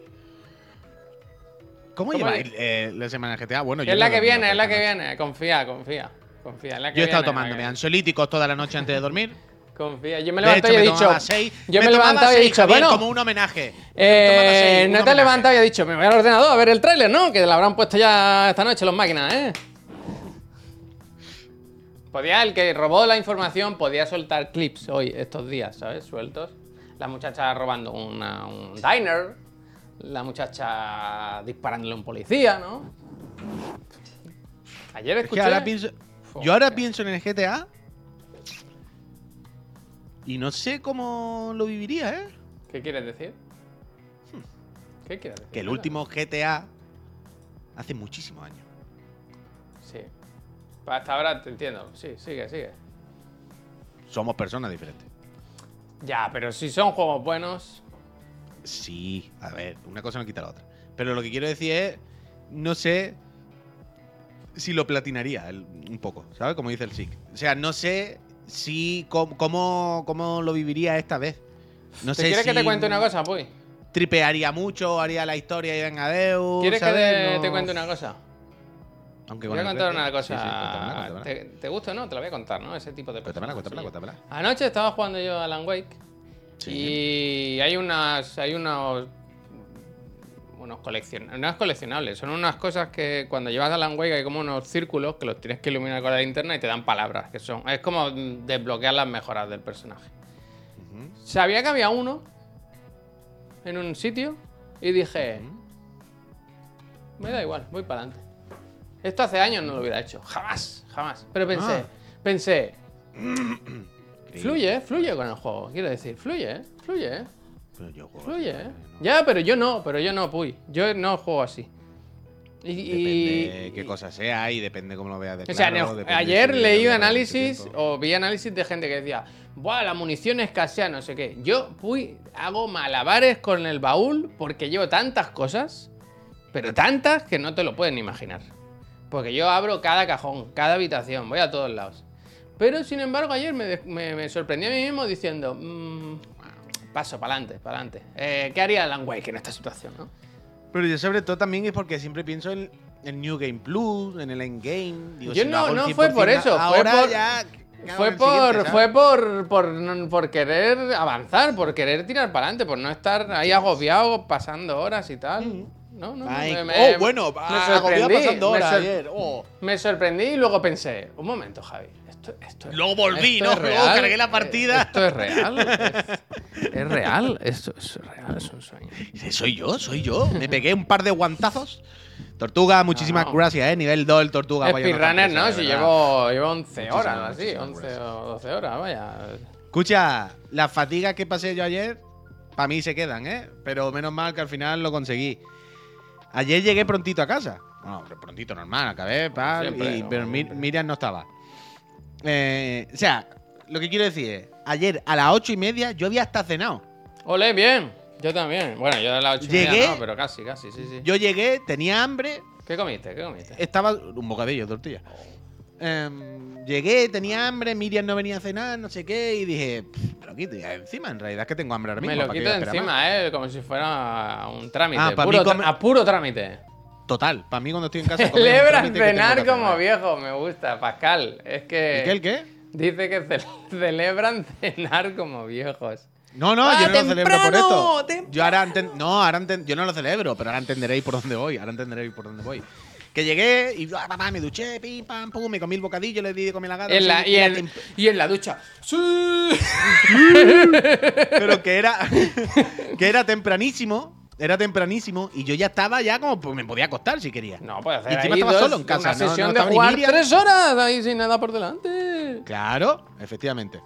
Speaker 2: ¿Cómo
Speaker 1: ¿Cómo
Speaker 2: lleváis
Speaker 1: le-
Speaker 2: eh, la semana GTA? Bueno, yo
Speaker 1: es la
Speaker 2: he
Speaker 1: que viene, es la que viene. Confía, confía. Confía, es la que
Speaker 2: Yo he estado
Speaker 1: viene,
Speaker 2: tomándome ansiolíticos toda la noche antes de dormir.
Speaker 1: Confía. Yo me he levantado y he dicho.
Speaker 2: seis.
Speaker 1: yo me he levantado y he dicho, bueno.
Speaker 2: como un homenaje.
Speaker 1: Eh,
Speaker 2: seis, un
Speaker 1: no te
Speaker 2: homenaje.
Speaker 1: levantado y has dicho, me voy al ordenador a ver el tráiler, ¿no? Que lo habrán puesto ya esta noche los máquinas, ¿eh? Podía, el que robó la información podía soltar clips hoy, estos días, ¿sabes? Sueltos. La muchacha robando una- un diner. La muchacha disparándole a un policía, ¿no? Ayer
Speaker 2: Es
Speaker 1: escuché...
Speaker 2: que ahora pienso.
Speaker 1: Fo,
Speaker 2: Yo ahora pienso en el GTA. Y no sé cómo lo viviría, ¿eh?
Speaker 1: ¿Qué quieres decir? ¿Qué quieres decir?
Speaker 2: Que el último GTA. Hace muchísimos años.
Speaker 1: Sí. Hasta ahora te entiendo. Sí, sigue, sigue.
Speaker 2: Somos personas diferentes.
Speaker 1: Ya, pero si son juegos buenos.
Speaker 2: Sí, a ver, una cosa no quita la otra. Pero lo que quiero decir es. No sé. Si lo platinaría el- un poco, ¿sabes? Como dice el SIC. O sea, no sé si. Cómo, cómo, cómo lo viviría esta vez. No
Speaker 1: ¿Te
Speaker 2: sé
Speaker 1: quieres que te cuente una cosa, Puy?
Speaker 2: Tripearía mucho, haría la historia y venga, adeu.
Speaker 1: ¿Quieres que
Speaker 2: ¿sabes?
Speaker 1: te,
Speaker 2: No-
Speaker 1: te cuente una cosa?
Speaker 2: Aunque
Speaker 1: voy a contar una
Speaker 2: sí,
Speaker 1: cosa.
Speaker 2: sí, cuéntamela, cuéntamela.
Speaker 1: ¿Te, te gusta o no? Te la voy a contar, ¿no? Ese tipo de personas.
Speaker 2: cuéntamela, cuéntamela.
Speaker 1: Anoche estaba jugando yo a Alan Wake.
Speaker 2: Sí.
Speaker 1: Y hay unas. Hay unos. Unos coleccion... No es coleccionables, son unas cosas que cuando llevas a Alan Wake hay como unos círculos que los tienes que iluminar con la linterna y te dan palabras. que son Es como desbloquear las mejoras del personaje. Sabía que había uno en un sitio y dije, me da igual, voy para adelante. Esto hace años no lo hubiera hecho, jamás, jamás. Pero pensé,
Speaker 2: Ah.
Speaker 1: pensé, fluye, fluye con el juego, quiero decir, fluye, fluye,
Speaker 2: Pero yo juego
Speaker 1: fluye.
Speaker 2: así, no.
Speaker 1: Ya, pero yo no, pero yo no, puy, yo no juego así. Y, y-
Speaker 2: Depende qué cosa sea y depende cómo lo veas de
Speaker 1: O sea, ayer
Speaker 2: si
Speaker 1: leí análisis o vi análisis de gente que decía, Buah, la munición escasea, no sé qué. Yo fui, hago malabares con el baúl porque llevo tantas cosas, pero tantas que no te lo pueden imaginar. Porque yo abro cada cajón, cada habitación, voy a todos lados. Pero sin embargo, ayer me, me- me sorprendí a mí mismo diciendo, "Mm, paso, para adelante, para adelante. Eh, ¿Qué haría Alan Wake en esta situación, no?
Speaker 2: Pero yo sobre todo también es porque siempre pienso en el New Game Plus, en el Endgame. Digo,
Speaker 1: Yo
Speaker 2: si
Speaker 1: no- no fue
Speaker 2: 100%
Speaker 1: por eso, fue
Speaker 2: Ahora
Speaker 1: por-
Speaker 2: ya... ¿qué hago
Speaker 1: Fue por, fue por, por, por querer avanzar, por querer tirar para adelante, por no estar ahí agobiado pasando horas y tal. No, no,
Speaker 2: Ay,
Speaker 1: me-
Speaker 2: oh, bueno,
Speaker 1: me
Speaker 2: ah,
Speaker 1: sorprendí,
Speaker 2: pasando
Speaker 1: me
Speaker 2: horas
Speaker 1: sor-
Speaker 2: ayer. oh.
Speaker 1: Me sorprendí y luego pensé, un momento, Javi, esto, esto es-
Speaker 2: Luego volví,
Speaker 1: esto
Speaker 2: ¿no?
Speaker 1: es
Speaker 2: Luego cargué la partida.
Speaker 1: Eh, Esto es real. Es, es real, esto es real, es un sueño.
Speaker 2: Soy yo, soy yo. Me pegué un par de guantazos. Tortuga, muchísimas
Speaker 1: No.
Speaker 2: gracias, ¿eh? Nivel 2 el Tortuga.
Speaker 1: Speedrunner, ¿no?
Speaker 2: de
Speaker 1: Si llevo, llevo 11
Speaker 2: Muchísimas,
Speaker 1: horas así,
Speaker 2: muchísimas
Speaker 1: 11
Speaker 2: gracias.
Speaker 1: o 12 horas, vaya.
Speaker 2: Escucha, las fatigas que pasé yo ayer, para mí se quedan, ¿eh? Pero menos mal que al final lo conseguí. Ayer llegué prontito a casa. Bueno, prontito normal, acabé, pal,
Speaker 1: Siempre,
Speaker 2: y-
Speaker 1: ¿no?
Speaker 2: pero Mi-
Speaker 1: Siempre.
Speaker 2: Miriam no estaba. Eh, o sea, lo que quiero decir es, ayer a las ocho y media yo había hasta cenado.
Speaker 1: Ole, bien. Yo también. Bueno, yo de las 8 y media no, pero casi, casi, sí, sí.
Speaker 2: Yo llegué, tenía hambre,
Speaker 1: ¿Qué comiste? ¿Qué comiste?
Speaker 2: estaba un bocadillo de tortilla. Em, llegué, tenía hambre, Miriam no venía a cenar, no sé qué, y dije, "Pff, pero aquí te- encima, en realidad es que tengo hambre ahora mismo.
Speaker 1: Me lo
Speaker 2: ¿para qué
Speaker 1: quito
Speaker 2: voy
Speaker 1: de
Speaker 2: a esperar más?".
Speaker 1: encima, ¿eh? Como si fuera un trámite.
Speaker 2: Ah,
Speaker 1: puro
Speaker 2: come-
Speaker 1: A puro trámite.
Speaker 2: Total, para mí cuando estoy en casa.
Speaker 1: Celebran cenar como viejo, me gusta, Pascal. Es que.
Speaker 2: ¿El qué? ¿El qué?
Speaker 1: Dice que ce- celebran cenar como viejos.
Speaker 2: No, no,
Speaker 1: ¡Ah,
Speaker 2: yo no lo celebro por
Speaker 1: temprano!
Speaker 2: esto. Yo ahora no, ahora yo no lo celebro, pero ahora entenderéis por dónde voy. Ahora entenderéis por dónde voy. Que llegué y ah, papá, me duché, pim, pam, pum, me comí el bocadillo, le di de comer la gata.
Speaker 1: En la- y, en,
Speaker 2: tem-
Speaker 1: y en la ducha. ¡Sí!
Speaker 2: pero que era que era tempranísimo, era tempranísimo y yo ya estaba ya como pues, me podía acostar si quería.
Speaker 1: No, puede hacer
Speaker 2: Y encima
Speaker 1: ahí
Speaker 2: estaba
Speaker 1: dos-
Speaker 2: solo en casa,
Speaker 1: Una
Speaker 2: no- no
Speaker 1: sesión de jugar
Speaker 2: Miriam.
Speaker 1: tres horas ahí sin nada por delante.
Speaker 2: Claro, efectivamente.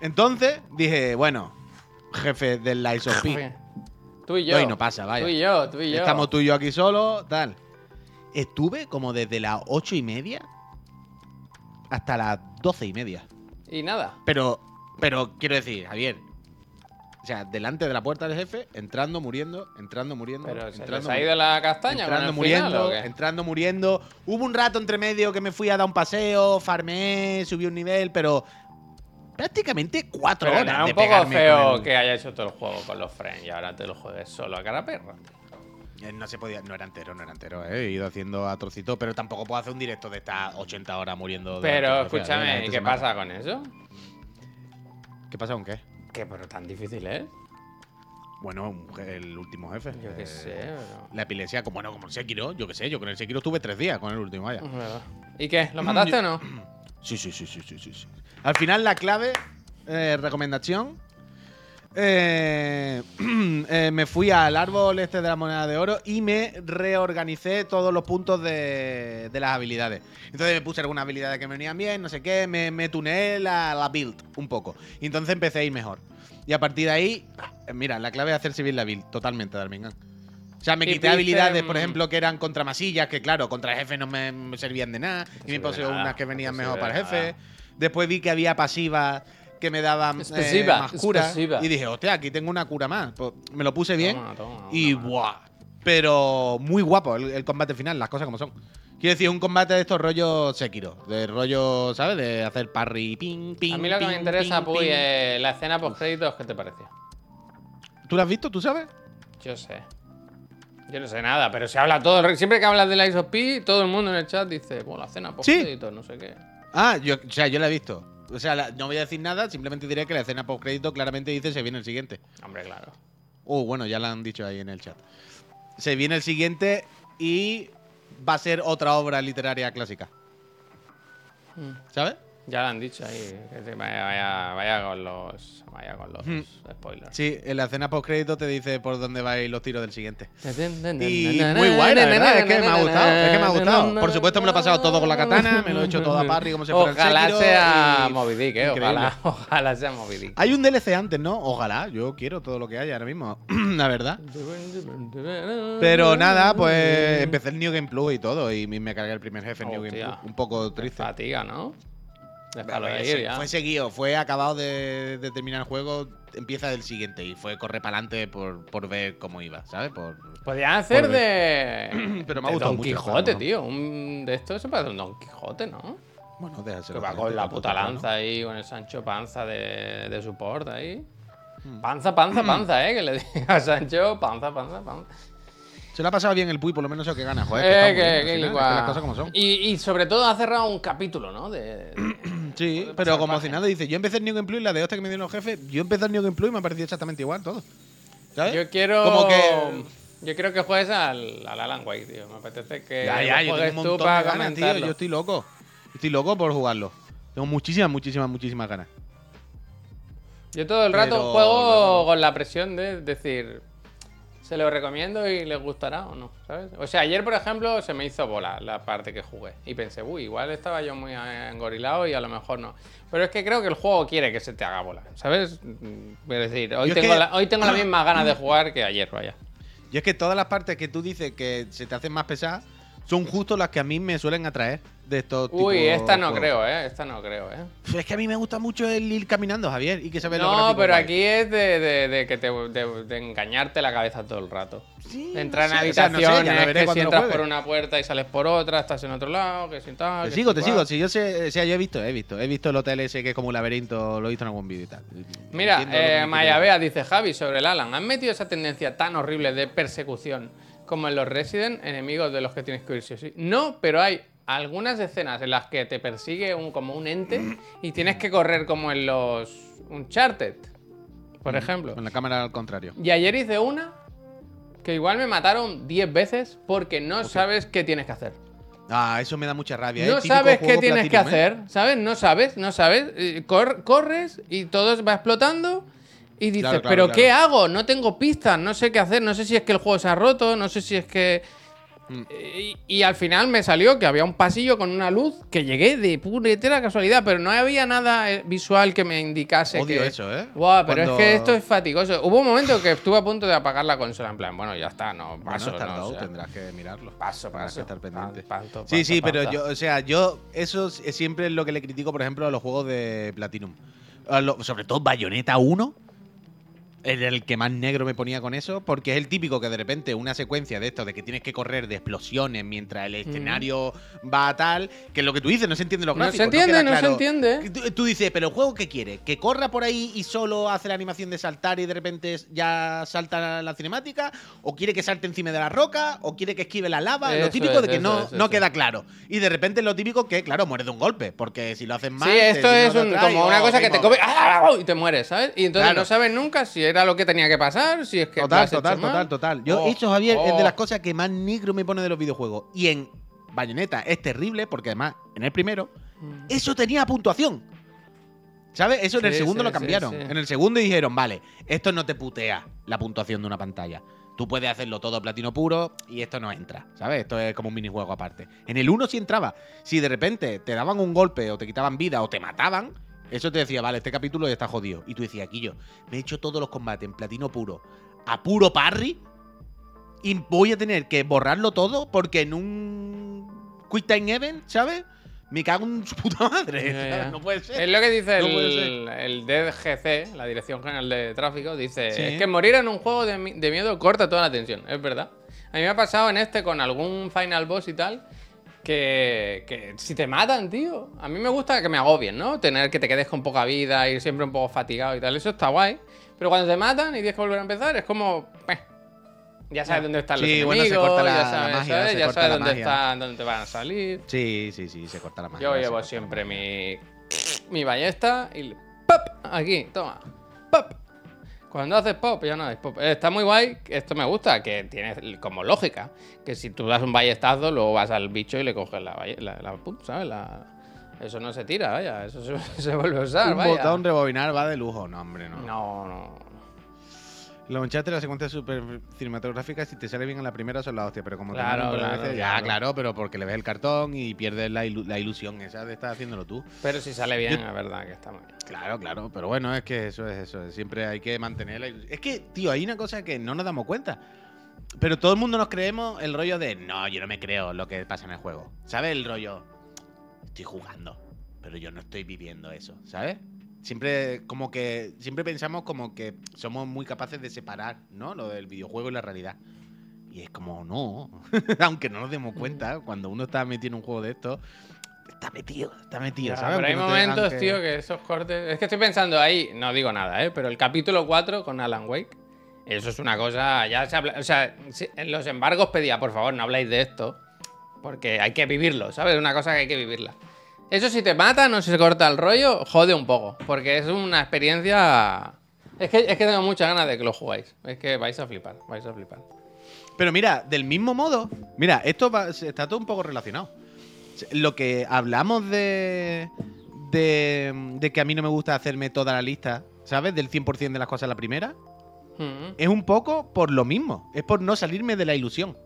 Speaker 2: Entonces dije, bueno, jefe del Lies of P.
Speaker 1: Tú y yo.
Speaker 2: Hoy no pasa, vaya.
Speaker 1: Tú y yo, tú y yo.
Speaker 2: Estamos tú y yo aquí solo, tal. Estuve como desde las ocho y media hasta las doce y media.
Speaker 1: Y nada.
Speaker 2: Pero, pero quiero decir, Javier. O sea, delante de la puerta del jefe, entrando, muriendo, entrando, muriendo.
Speaker 1: Pero se
Speaker 2: entrando,
Speaker 1: les ha ido la castaña con final,
Speaker 2: muriendo,
Speaker 1: ¿o qué?
Speaker 2: entrando, muriendo. Hubo un rato entre medio que me fui a dar un paseo, farmé, subí un nivel, pero prácticamente cuatro
Speaker 1: Pero
Speaker 2: horas
Speaker 1: no es
Speaker 2: de
Speaker 1: un poco feo
Speaker 2: el-
Speaker 1: que haya hecho todo el juego con los friends y ahora te lo juegues solo a cara perra.
Speaker 2: No se podía, no era entero, no era entero, eh. He ido haciendo a trocitos, pero tampoco puedo hacer un directo de estas 80 horas muriendo. delante
Speaker 1: Pero escúchame,
Speaker 2: gente
Speaker 1: ¿y
Speaker 2: se
Speaker 1: qué pasa con eso?
Speaker 2: ¿Qué pasa con qué?
Speaker 1: ¿Qué, pero tan difícil es?
Speaker 2: Bueno, el último jefe.
Speaker 1: Yo qué
Speaker 2: eh,
Speaker 1: sé, pero...
Speaker 2: La epilepsia, como bueno, como el Sekiro, yo qué sé, yo con el Sekiro estuve tres días con el último, vaya.
Speaker 1: ¿Y qué? ¿Lo mataste o no?
Speaker 2: Sí, sí, sí, sí, sí, sí. sí. Al final la clave, eh, recomendación. Eh, eh, me fui al árbol este de la moneda de oro y me reorganicé todos los puntos de, de las habilidades. Entonces me puse algunas habilidades que me venían bien, no sé qué, me, me tuneé la, la build un poco. Y entonces empecé a ir mejor. Y a partir de ahí, eh, mira, la clave es hacerse bien la build, totalmente, Darmingan. O sea, me quité habilidades, por ejemplo, que eran contra masillas, que claro, contra jefe no me, me servían de nada. y me puse unas que venían mejor para jefe. Después vi que había pasivas que me daban eh, más cura.
Speaker 1: expresiva.
Speaker 2: Y dije, hostia, aquí tengo una cura más. Pues me lo puse bien.
Speaker 1: Toma, toma,
Speaker 2: y
Speaker 1: toma.
Speaker 2: ¡buah! Pero muy guapo el, el combate final, las cosas como son. Quiero decir, un combate de estos rollos Sekiro. De rollo, ¿sabes? De hacer parry, ping, ping.
Speaker 1: A mí lo que me interesa,
Speaker 2: ping,
Speaker 1: Puy, es la escena post créditos, ¿qué te pareció?
Speaker 2: ¿Tú lo has visto? ¿Tú sabes?
Speaker 1: Yo sé. Yo no sé nada, pero se habla todo. Siempre que hablas de la ISOP, todo el mundo en el chat dice, bueno, la escena post créditos, no sé qué.
Speaker 2: Ah, yo, o sea, yo la he visto. O sea, la- no voy a decir nada, simplemente diré que la escena post crédito claramente dice se viene el siguiente.
Speaker 1: Hombre, claro.
Speaker 2: Oh, bueno, ya lo han dicho ahí en el chat. Se viene el siguiente y va a ser otra obra literaria clásica.
Speaker 1: Mm.
Speaker 2: ¿Sabes?
Speaker 1: Ya lo han dicho ahí. Que vaya, vaya, vaya con los. Vaya con los
Speaker 2: Hmm.
Speaker 1: spoilers.
Speaker 2: Sí, en la escena post crédito te dice por dónde va a ir los tiros del siguiente.
Speaker 1: Y
Speaker 2: muy guay, la verdad, es que me ha gustado, es que me ha gustado. Por supuesto me lo he pasado todo con la katana, me lo he hecho todo a parry como si fuera el
Speaker 1: Ojalá
Speaker 2: Sekiro
Speaker 1: sea
Speaker 2: y-
Speaker 1: Moby Dick, eh. Ojalá, ojalá sea Moby Dick.
Speaker 2: Hay un DLC antes, ¿no? Ojalá, yo quiero todo lo que haya ahora mismo, la verdad. Pero nada, pues empecé el New Game Plus y todo, y me cargué el primer jefe en New Game. Plus. Un poco triste.
Speaker 1: Fatiga, ¿no? Déjalo
Speaker 2: Fue
Speaker 1: ya.
Speaker 2: Seguido, fue acabado de, de terminar el juego, empieza del siguiente y fue correr para adelante por, por ver cómo iba, ¿sabes? Por,
Speaker 1: Podrían hacer de.
Speaker 2: Pero me ha
Speaker 1: de
Speaker 2: gustado
Speaker 1: Don
Speaker 2: mucho,
Speaker 1: Quijote,
Speaker 2: no.
Speaker 1: tío. Un de estos se parece un Don Quijote, ¿no?
Speaker 2: bueno, déjaselo.
Speaker 1: Que va con la puta
Speaker 2: ¿no?
Speaker 1: lanza ahí, con el Sancho Panza de, de support ahí. Panza, panza, panza, ¿eh? Que le diga a Sancho, panza, panza, panza.
Speaker 2: Se lo ha pasado bien el Puy, por lo menos eso que gana, joder.
Speaker 1: Eh,
Speaker 2: que está muy
Speaker 1: que-
Speaker 2: bien, al
Speaker 1: que
Speaker 2: final, es
Speaker 1: igual.
Speaker 2: que las cosas como son.
Speaker 1: Y, y sobre todo ha cerrado un capítulo, ¿no? De, de-
Speaker 2: Sí, pero como si nada dice, yo empecé el New Game Plus y la de hostia que me dieron los jefes, yo empecé el New Game Plus y me ha parecido exactamente igual todo. ¿Sabes?
Speaker 1: Yo quiero.
Speaker 2: Como que.
Speaker 1: Yo quiero que juegues al, al Alan Wake, tío. Me apetece que
Speaker 2: Ya, ya, yo tengo un
Speaker 1: tú
Speaker 2: montón
Speaker 1: para
Speaker 2: de ganas, tío.
Speaker 1: comentarlo.
Speaker 2: Yo estoy loco. Estoy loco por jugarlo. Tengo muchísimas, muchísimas, muchísimas ganas.
Speaker 1: Yo todo el rato
Speaker 2: Pero-
Speaker 1: juego con la presión de decir, ¿se lo recomiendo y les gustará o no? ¿Sabes? O sea, ayer, por ejemplo, se me hizo bola la parte que jugué. Y pensé, uy, igual estaba yo muy engorilado y a lo mejor no. Pero es que creo que el juego quiere que se te haga bola, ¿sabes? Mm, Es decir, hoy
Speaker 2: Yo
Speaker 1: tengo,
Speaker 2: que-
Speaker 1: la- hoy tengo las mismas ganas de jugar que ayer, vaya.
Speaker 2: Y es que todas las partes que tú dices que se te hacen más pesadas son justo las que a mí me suelen atraer de estos tipos
Speaker 1: Uy, esta no
Speaker 2: juegos.
Speaker 1: creo, ¿eh? Esta no creo, ¿eh?
Speaker 2: Es que a mí me gusta mucho el ir caminando, Javier, y que se ve
Speaker 1: No, pero
Speaker 2: guay.
Speaker 1: aquí es de, de- de que te, de, de engañarte la cabeza todo el rato.
Speaker 2: Sí,
Speaker 1: De entrar
Speaker 2: no
Speaker 1: en
Speaker 2: sé, o sea, no sé,
Speaker 1: habitaciones,
Speaker 2: veré
Speaker 1: que
Speaker 2: cuando
Speaker 1: si entras por una puerta y sales por otra, estás en otro lado, que si tal.
Speaker 2: Te
Speaker 1: que
Speaker 2: sigo,
Speaker 1: si
Speaker 2: te
Speaker 1: cual.
Speaker 2: sigo. Si yo sé, o sea, yo he visto, he visto. He visto el hotel ese que es como un laberinto, lo he visto en algún vídeo y tal.
Speaker 1: Mira, eh,
Speaker 2: me
Speaker 1: Maya
Speaker 2: quiere
Speaker 1: Bea dice Javi sobre el Alan. ¿Han metido esa tendencia tan horrible de persecución como en los Resident, enemigos de los que tienes que huir sí o sí? No, pero hay algunas escenas en las que te persigue un, como un ente y tienes que correr como en los Uncharted, por ejemplo.
Speaker 2: decir. Con la cámara al contrario.
Speaker 1: Y ayer hice una que igual me mataron 10 veces porque no sabes qué tienes que hacer.
Speaker 2: Ah, eso me da mucha rabia. ¿eh?
Speaker 1: No sabes qué tienes que
Speaker 2: ¿eh?
Speaker 1: hacer, ¿sabes? No sabes, no sabes. Cor- corres y todo va explotando y dices,
Speaker 2: Claro, claro,
Speaker 1: ¿pero
Speaker 2: claro.
Speaker 1: qué hago? No tengo pistas, no sé qué hacer, no sé si es que el juego se ha roto, no sé si es que...
Speaker 2: Mm.
Speaker 1: Y, y al final me salió que había un pasillo con una luz que llegué de puñetera casualidad, pero no había nada eh, visual que me indicase
Speaker 2: Odio
Speaker 1: que...
Speaker 2: eso, ¿eh?
Speaker 1: Buah, pero
Speaker 2: Cuando-
Speaker 1: es que esto es fatigoso. Hubo un momento que estuve a punto de apagar la consola, en plan, bueno, ya está, no,
Speaker 2: Bueno,
Speaker 1: paso,
Speaker 2: has
Speaker 1: no, o sea,
Speaker 2: tendrás que mirarlo.
Speaker 1: paso, paso.
Speaker 2: que estar pendiente.
Speaker 1: Panto,
Speaker 2: Sí,
Speaker 1: panto,
Speaker 2: sí, pero yo, o sea, yo, eso es siempre es lo que le critico, por ejemplo, a los juegos de Platinum. Lo- sobre todo Bayonetta 1. Es el que más negro me ponía con eso, porque es el típico que de repente una secuencia de esto, de que tienes que correr de explosiones mientras el escenario va a tal, que es lo que tú dices, no se entiende los
Speaker 1: No
Speaker 2: gráficos.
Speaker 1: se entiende, no se entiende.
Speaker 2: Tú, tú dices, pero el juego qué quiere? ¿Que corra por ahí y solo hace la animación de saltar y de repente ya salta la cinemática? ¿O quiere que salte encima de la roca? ¿O quiere que esquive la lava?
Speaker 1: Eso
Speaker 2: lo típico
Speaker 1: es,
Speaker 2: de que
Speaker 1: eso
Speaker 2: no, no queda claro. Y de repente lo típico que, claro, muere de un golpe. Porque si lo haces mal.
Speaker 1: Sí, esto es un- como una cosa que te come. ¡ah! y te mueres, ¿sabes? Y entonces
Speaker 2: Claro.
Speaker 1: no sabes nunca si era lo que tenía que pasar, si es que
Speaker 2: Total,
Speaker 1: hecho
Speaker 2: total,
Speaker 1: mal.
Speaker 2: total, total. Yo,
Speaker 1: Oh,
Speaker 2: eso, Javier, es
Speaker 1: oh.
Speaker 2: de las cosas que más negro me pone de los videojuegos. Y en Bayonetta es terrible, porque además, en el primero, eso tenía puntuación. ¿Sabes? Eso en el segundo
Speaker 1: sí,
Speaker 2: lo cambiaron.
Speaker 1: sí.
Speaker 2: En el segundo dijeron, vale, esto no te putea la puntuación de una pantalla. Tú puedes hacerlo todo platino puro y esto no entra, ¿sabes? Esto es como un minijuego aparte. En el 1 sí entraba. Si de repente te daban un golpe o te quitaban vida o te mataban, eso te decía, vale, este capítulo ya está jodido. Y tú decías, aquí yo, me he hecho todos los combates en platino puro, a puro parry, y voy a tener que borrarlo todo porque en un Quick Time Event, ¿sabes? Me cago en su puta madre. No puede ser.
Speaker 1: Es lo que dice
Speaker 2: No
Speaker 1: el, el DGC, la Dirección General de Tráfico, dice,
Speaker 2: Sí.
Speaker 1: es que morir en un juego de, de miedo corta toda la tensión, es verdad. A mí me ha pasado en este con algún Final Boss y tal, que, que si te matan, tío, a mí me gusta que me agobien, ¿no? Tener que te quedes con poca vida, ir siempre un poco fatigado y tal, eso está guay. Pero cuando te matan y tienes que volver a empezar, es como... eh, ya sabes dónde están los
Speaker 2: Sí, bueno,
Speaker 1: enemigos,
Speaker 2: se corta la-
Speaker 1: ya
Speaker 2: la
Speaker 1: sabes,
Speaker 2: magia,
Speaker 1: ¿sabes?
Speaker 2: se
Speaker 1: ya
Speaker 2: corta
Speaker 1: sabes
Speaker 2: la
Speaker 1: dónde
Speaker 2: magia.
Speaker 1: están, dónde te van a salir.
Speaker 2: Sí, sí, sí, se corta la mano.
Speaker 1: Yo llevo siempre mi, mi ballesta y ¡pop! Aquí, toma. ¡Pop! Cuando haces pop, ya no hay pop. Eh, Está muy guay, esto me gusta, que tiene como lógica. Que si tú das un ballestazo, luego vas al bicho y le coges la, la, la- ¿sabes? La- eso no se tira, vaya. Eso se, se vuelve a usar,
Speaker 2: Un
Speaker 1: vaya.
Speaker 2: botón rebobinar va de lujo. No, hombre, no.
Speaker 1: No, no.
Speaker 2: Los Uncharted, las secuencias super cinematográficas, si te sale bien en la primera son la hostia, pero como te
Speaker 1: Claro, claro,
Speaker 2: veces,
Speaker 1: claro.
Speaker 2: ya, claro, pero porque le ves el cartón y pierdes la, ilu- la ilusión esa de estar haciéndolo tú.
Speaker 1: Pero si sale bien, es verdad que está bien.
Speaker 2: Claro, claro, pero bueno, es que eso es eso, siempre hay que mantener la ilusión. Es que, tío, hay una cosa que no nos damos cuenta. Pero todo el mundo nos creemos el rollo de, no, yo no me creo lo que pasa en el juego. ¿Sabes el rollo? Estoy jugando, pero yo no estoy viviendo eso, ¿sabes? Siempre como que siempre pensamos como que somos muy capaces de separar, ¿no? Lo del videojuego y la realidad. Y es como, no, aunque no nos demos cuenta, cuando uno está metido en un juego de estos, está metido, está metido,
Speaker 1: Ya,
Speaker 2: ¿sabes?
Speaker 1: pero hay
Speaker 2: no
Speaker 1: momentos,
Speaker 2: que-
Speaker 1: tío, que esos cortes. Es que estoy pensando ahí, no digo nada, ¿eh? Pero el capítulo 4 con Alan Wake. Eso es una cosa. Ya se habla. O sea, en los embargos pedía, por favor, no habléis de esto. Porque hay que vivirlo, ¿sabes? Es una cosa que hay que vivirla. Eso si te matan o si se corta el rollo, jode un poco. Porque es una experiencia. Es que, es que tengo muchas ganas de que lo jugáis. Es que vais a flipar, vais a flipar.
Speaker 2: Pero mira, del mismo modo, mira, esto va- está todo un poco relacionado. Lo que hablamos de, de, de que a mí no me gusta hacerme toda la lista, ¿sabes? Del 100% de las cosas a la primera,
Speaker 1: Mm.
Speaker 2: es un poco por lo mismo. Es por no salirme de la ilusión.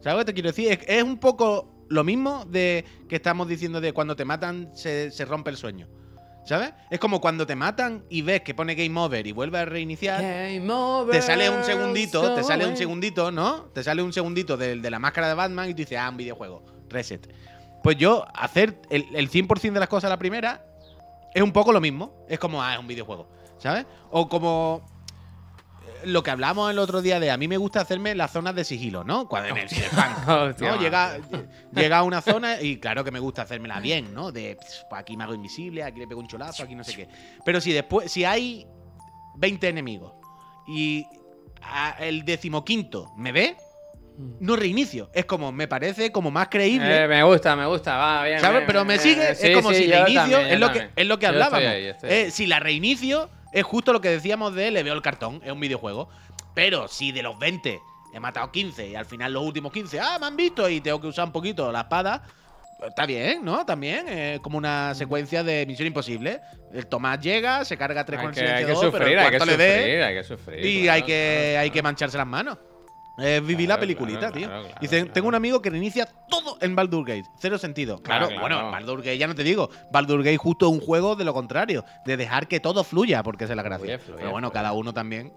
Speaker 2: ¿Sabes lo que te quiero decir? Es, es un poco lo mismo de que estamos diciendo de cuando te matan se, se rompe el sueño. ¿Sabes? Es como cuando te matan y ves que pone game over y vuelve a reiniciar.
Speaker 1: Game over,
Speaker 2: Te sale un segundito, te sale un segundito, ¿no? Te sale un segundito de, de la máscara de Batman y tú dices, ah, un videojuego, reset. Pues yo, hacer el, el 100% de las cosas a la primera es un poco lo mismo. Es como, ah, es un videojuego, ¿sabes? O como lo que hablamos el otro día de a mí me gusta hacerme las zonas de sigilo, ¿no? Cuando en el Cyberpunk,
Speaker 1: Hostia,
Speaker 2: ¿no? Llega, llega a una zona y claro que me gusta hacérmela bien, ¿no? De pues aquí me hago invisible, aquí le pego un cholazo, aquí no sé qué. Pero si después, si hay 20 enemigos y a- el decimoquinto me ve, no reinicio. Es como, me parece como más creíble.
Speaker 1: Eh, me gusta, me gusta, va bien.
Speaker 2: ¿Sabes?
Speaker 1: bien,
Speaker 2: Pero me
Speaker 1: bien,
Speaker 2: sigue, es
Speaker 1: sí,
Speaker 2: como
Speaker 1: sí,
Speaker 2: si
Speaker 1: yo
Speaker 2: la inicio,
Speaker 1: también,
Speaker 2: es, lo que, es lo que
Speaker 1: Yo estoy
Speaker 2: hablábamos.
Speaker 1: ahí,
Speaker 2: Eh, si la reinicio, es justo lo que decíamos de le veo el cartón, es un videojuego. Pero si de los 20 he matado 15 y al final los últimos 15, ah, me han visto y tengo que usar un poquito la espada, pues está bien, ¿no? También es como una secuencia de Misión Imposible. El Tomás llega, se carga tres con
Speaker 1: que, hay que
Speaker 2: pero
Speaker 1: sufrir,
Speaker 2: el
Speaker 1: hay que sufrir, hay que sufrir.
Speaker 2: y
Speaker 1: claro,
Speaker 2: hay que,
Speaker 1: claro,
Speaker 2: hay que mancharse las manos. Es vivir la peliculita, tío. Dice, tengo un amigo que reinicia en Baldur Gate. Cero sentido. Claro,
Speaker 1: Claro,
Speaker 2: bueno, en Baldur Gate ya no te digo. Baldur Gate justo es un juego de lo contrario. De dejar que todo fluya, porque esa es la gracia.
Speaker 1: Fluye, fluye,
Speaker 2: Pero bueno,
Speaker 1: fluye.
Speaker 2: cada uno también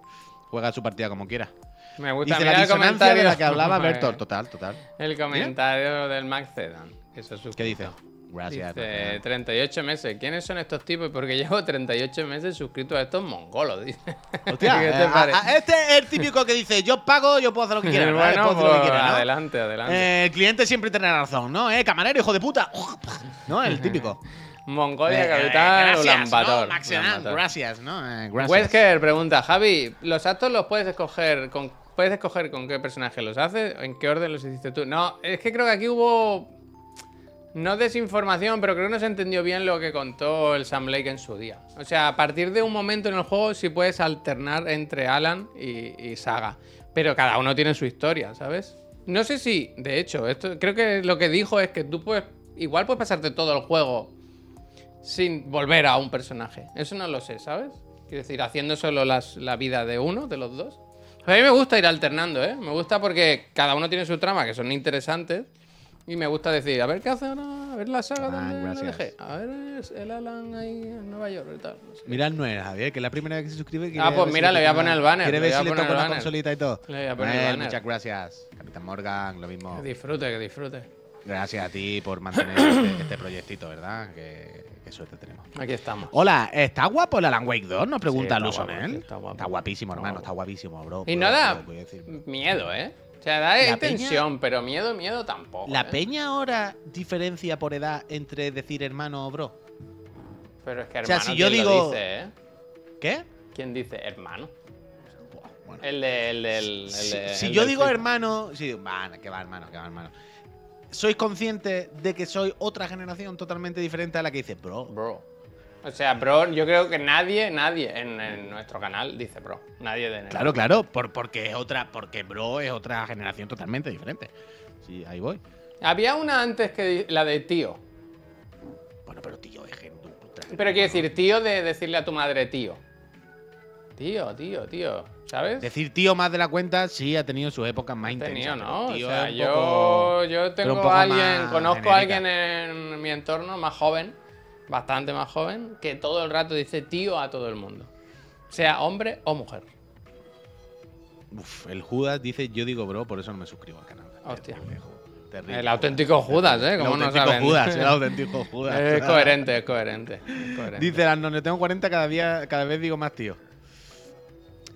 Speaker 2: juega su partida como quiera.
Speaker 1: Me gusta
Speaker 2: Dice la disonancia de la que hablaba Bertolt. Total, total.
Speaker 1: El comentario del Max Zedan. eso es su
Speaker 2: ¿Qué dice? Gracias.
Speaker 1: Dice 38 meses. ¿Quiénes son estos tipos? Porque llevo 38 meses suscrito a estos mongolos. Dice.
Speaker 2: Hostia,
Speaker 1: ¿Qué
Speaker 2: eh,
Speaker 1: te
Speaker 2: a-
Speaker 1: parece?
Speaker 2: a- este es el típico que dice, yo pago, yo puedo hacer lo que quiera. ¿vale?
Speaker 1: bueno,
Speaker 2: Puedo hacer lo que quiera, ¿no?
Speaker 1: adelante, adelante.
Speaker 2: Eh, el cliente siempre tendrá razón, ¿no? Eh, camarero, hijo de puta. ¿No? El típico.
Speaker 1: Mongolia,
Speaker 2: Eh,
Speaker 1: capital,
Speaker 2: gracias,
Speaker 1: Ulan Bator.
Speaker 2: ¿no? Gracias, ¿no? Eh, gracias.
Speaker 1: Wesker pregunta, Javi, ¿los actos los puedes escoger con puedes escoger con qué personaje los haces? ¿En qué orden los hiciste tú? No, es que creo que aquí hubo no desinformación, pero creo que no se entendió bien lo que contó el Sam Lake en su día. O sea, a partir de un momento en el juego sí puedes alternar entre Alan y, Saga, pero cada uno tiene su historia, ¿sabes? No sé si, de hecho, esto creo que lo que dijo es que tú puedes igual puedes pasarte todo el juego sin volver a un personaje. Eso no lo sé, ¿sabes? Quiero decir, haciendo solo la vida de uno, de los dos. A mí me gusta ir alternando, ¿eh? Me gusta porque cada uno tiene su trama, que son interesantes. Y me gusta decir, a ver qué hace ahora, a ver la saga
Speaker 2: Ah,
Speaker 1: donde la dejé. A ver el Alan ahí en Nueva York y tal. no sé.
Speaker 2: Mira el Noel, Javier, que es la primera vez que se suscribe.
Speaker 1: Ah, pues
Speaker 2: si
Speaker 1: mira, le voy a poner el banner,
Speaker 2: Quiere ver si le toca una consolita y todo.
Speaker 1: Le voy a poner el banner.
Speaker 2: Muchas gracias. Capitán Morgan, lo mismo.
Speaker 1: Que disfrute, que disfrute.
Speaker 2: Gracias a ti por mantener este, este proyectito, ¿verdad? Que, qué suerte tenemos.
Speaker 1: Aquí estamos.
Speaker 2: Hola, ¿está guapo el Alan Wake 2? Nos pregunta
Speaker 1: está
Speaker 2: ¿eh?
Speaker 1: sí, está guapo.
Speaker 2: guapísimo,
Speaker 1: Está
Speaker 2: hermano. Está guapísimo, bro.
Speaker 1: Y
Speaker 2: bro,
Speaker 1: nada,
Speaker 2: bro,
Speaker 1: miedo, ¿eh? O sea, da
Speaker 2: La
Speaker 1: tensión, pero miedo, miedo tampoco.
Speaker 2: ¿La
Speaker 1: ¿eh?
Speaker 2: peña ahora diferencia por edad entre decir hermano o bro?
Speaker 1: Pero es que
Speaker 2: O sea,
Speaker 1: hermano,
Speaker 2: si yo
Speaker 1: ¿quién lo
Speaker 2: digo-
Speaker 1: dice, ¿eh?
Speaker 2: ¿Qué?
Speaker 1: ¿Quién dice hermano?
Speaker 2: Bueno.
Speaker 1: El de, el el
Speaker 2: Si,
Speaker 1: de-
Speaker 2: si
Speaker 1: el
Speaker 2: yo digo hermano, va, que va hermano, que va hermano. ¿Sois conscientes de que soy otra generación totalmente diferente a la que dice bro?
Speaker 1: Bro. O sea, bro, yo creo que nadie, nadie en, en nuestro canal dice bro. Nadie de
Speaker 2: Claro, claro, por, porque es otra, porque bro es otra generación totalmente diferente. Sí, ahí voy.
Speaker 1: Había una antes que la de tío.
Speaker 2: Bueno, pero tío, es gente.
Speaker 1: Pero quiero decir, tío de decirle a tu madre tío. Tío, tío, tío. ¿Sabes?
Speaker 2: Decir tío más de la cuenta sí ha tenido sus épocas más intensas.
Speaker 1: ¿no?
Speaker 2: tío
Speaker 1: o sea, yo,
Speaker 2: poco-
Speaker 1: yo tengo a alguien, conozco a alguien en mi entorno más joven, bastante más joven, que todo el rato dice tío a todo el mundo. Sea hombre o mujer.
Speaker 2: Uf, el Judas dice yo digo bro, por eso no me suscribo al canal.
Speaker 1: Hostia.
Speaker 2: Terrible.
Speaker 1: El auténtico Judas, ¿eh?
Speaker 2: El
Speaker 1: ¿Cómo no saben?
Speaker 2: Judas, el auténtico Judas.
Speaker 1: Es coherente, es coherente. es coherente.
Speaker 2: Dice Arnold, tengo 40 cada día, cada vez digo más tío.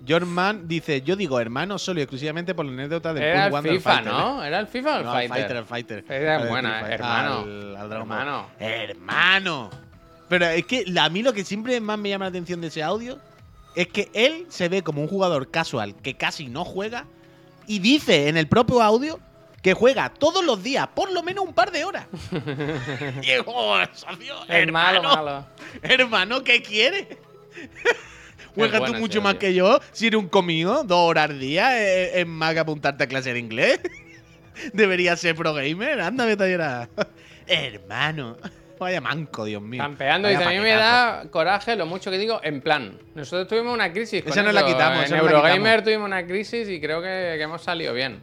Speaker 2: Jorman dice, yo digo hermano solo y exclusivamente por la anécdota del
Speaker 1: Era el FIFA,
Speaker 2: Fighter.
Speaker 1: ¿no? ¿Era el FIFA o el
Speaker 2: No,
Speaker 1: Fighter?
Speaker 2: Fighter, el Fighter.
Speaker 1: Era buena, hermano.
Speaker 2: al- al.
Speaker 1: Hermano.
Speaker 2: Hermano. Pero es que a mí lo que siempre más me llama la atención de ese audio es que él se ve como un jugador casual que casi no juega y dice en el propio audio que juega todos los días, por lo menos un par de horas. Diego, socio,
Speaker 1: Es malo,
Speaker 2: hermano,
Speaker 1: malo.
Speaker 2: hermano, ¿qué quieres? Juegas tú mucho más que yo. Si eres un comido, dos horas al día, es, es más que apuntarte a clase de inglés. Deberías ser pro gamer. Anda, vete a llorar. Hermano. Vaya manco, Dios mío.
Speaker 1: Campeando, dice, a mí me da coraje lo mucho que digo en plan. Nosotros tuvimos una crisis.
Speaker 2: Esa nos la
Speaker 1: eso.
Speaker 2: quitamos,
Speaker 1: En Eurogamer
Speaker 2: quitamos.
Speaker 1: tuvimos una crisis y creo que, que hemos salido bien.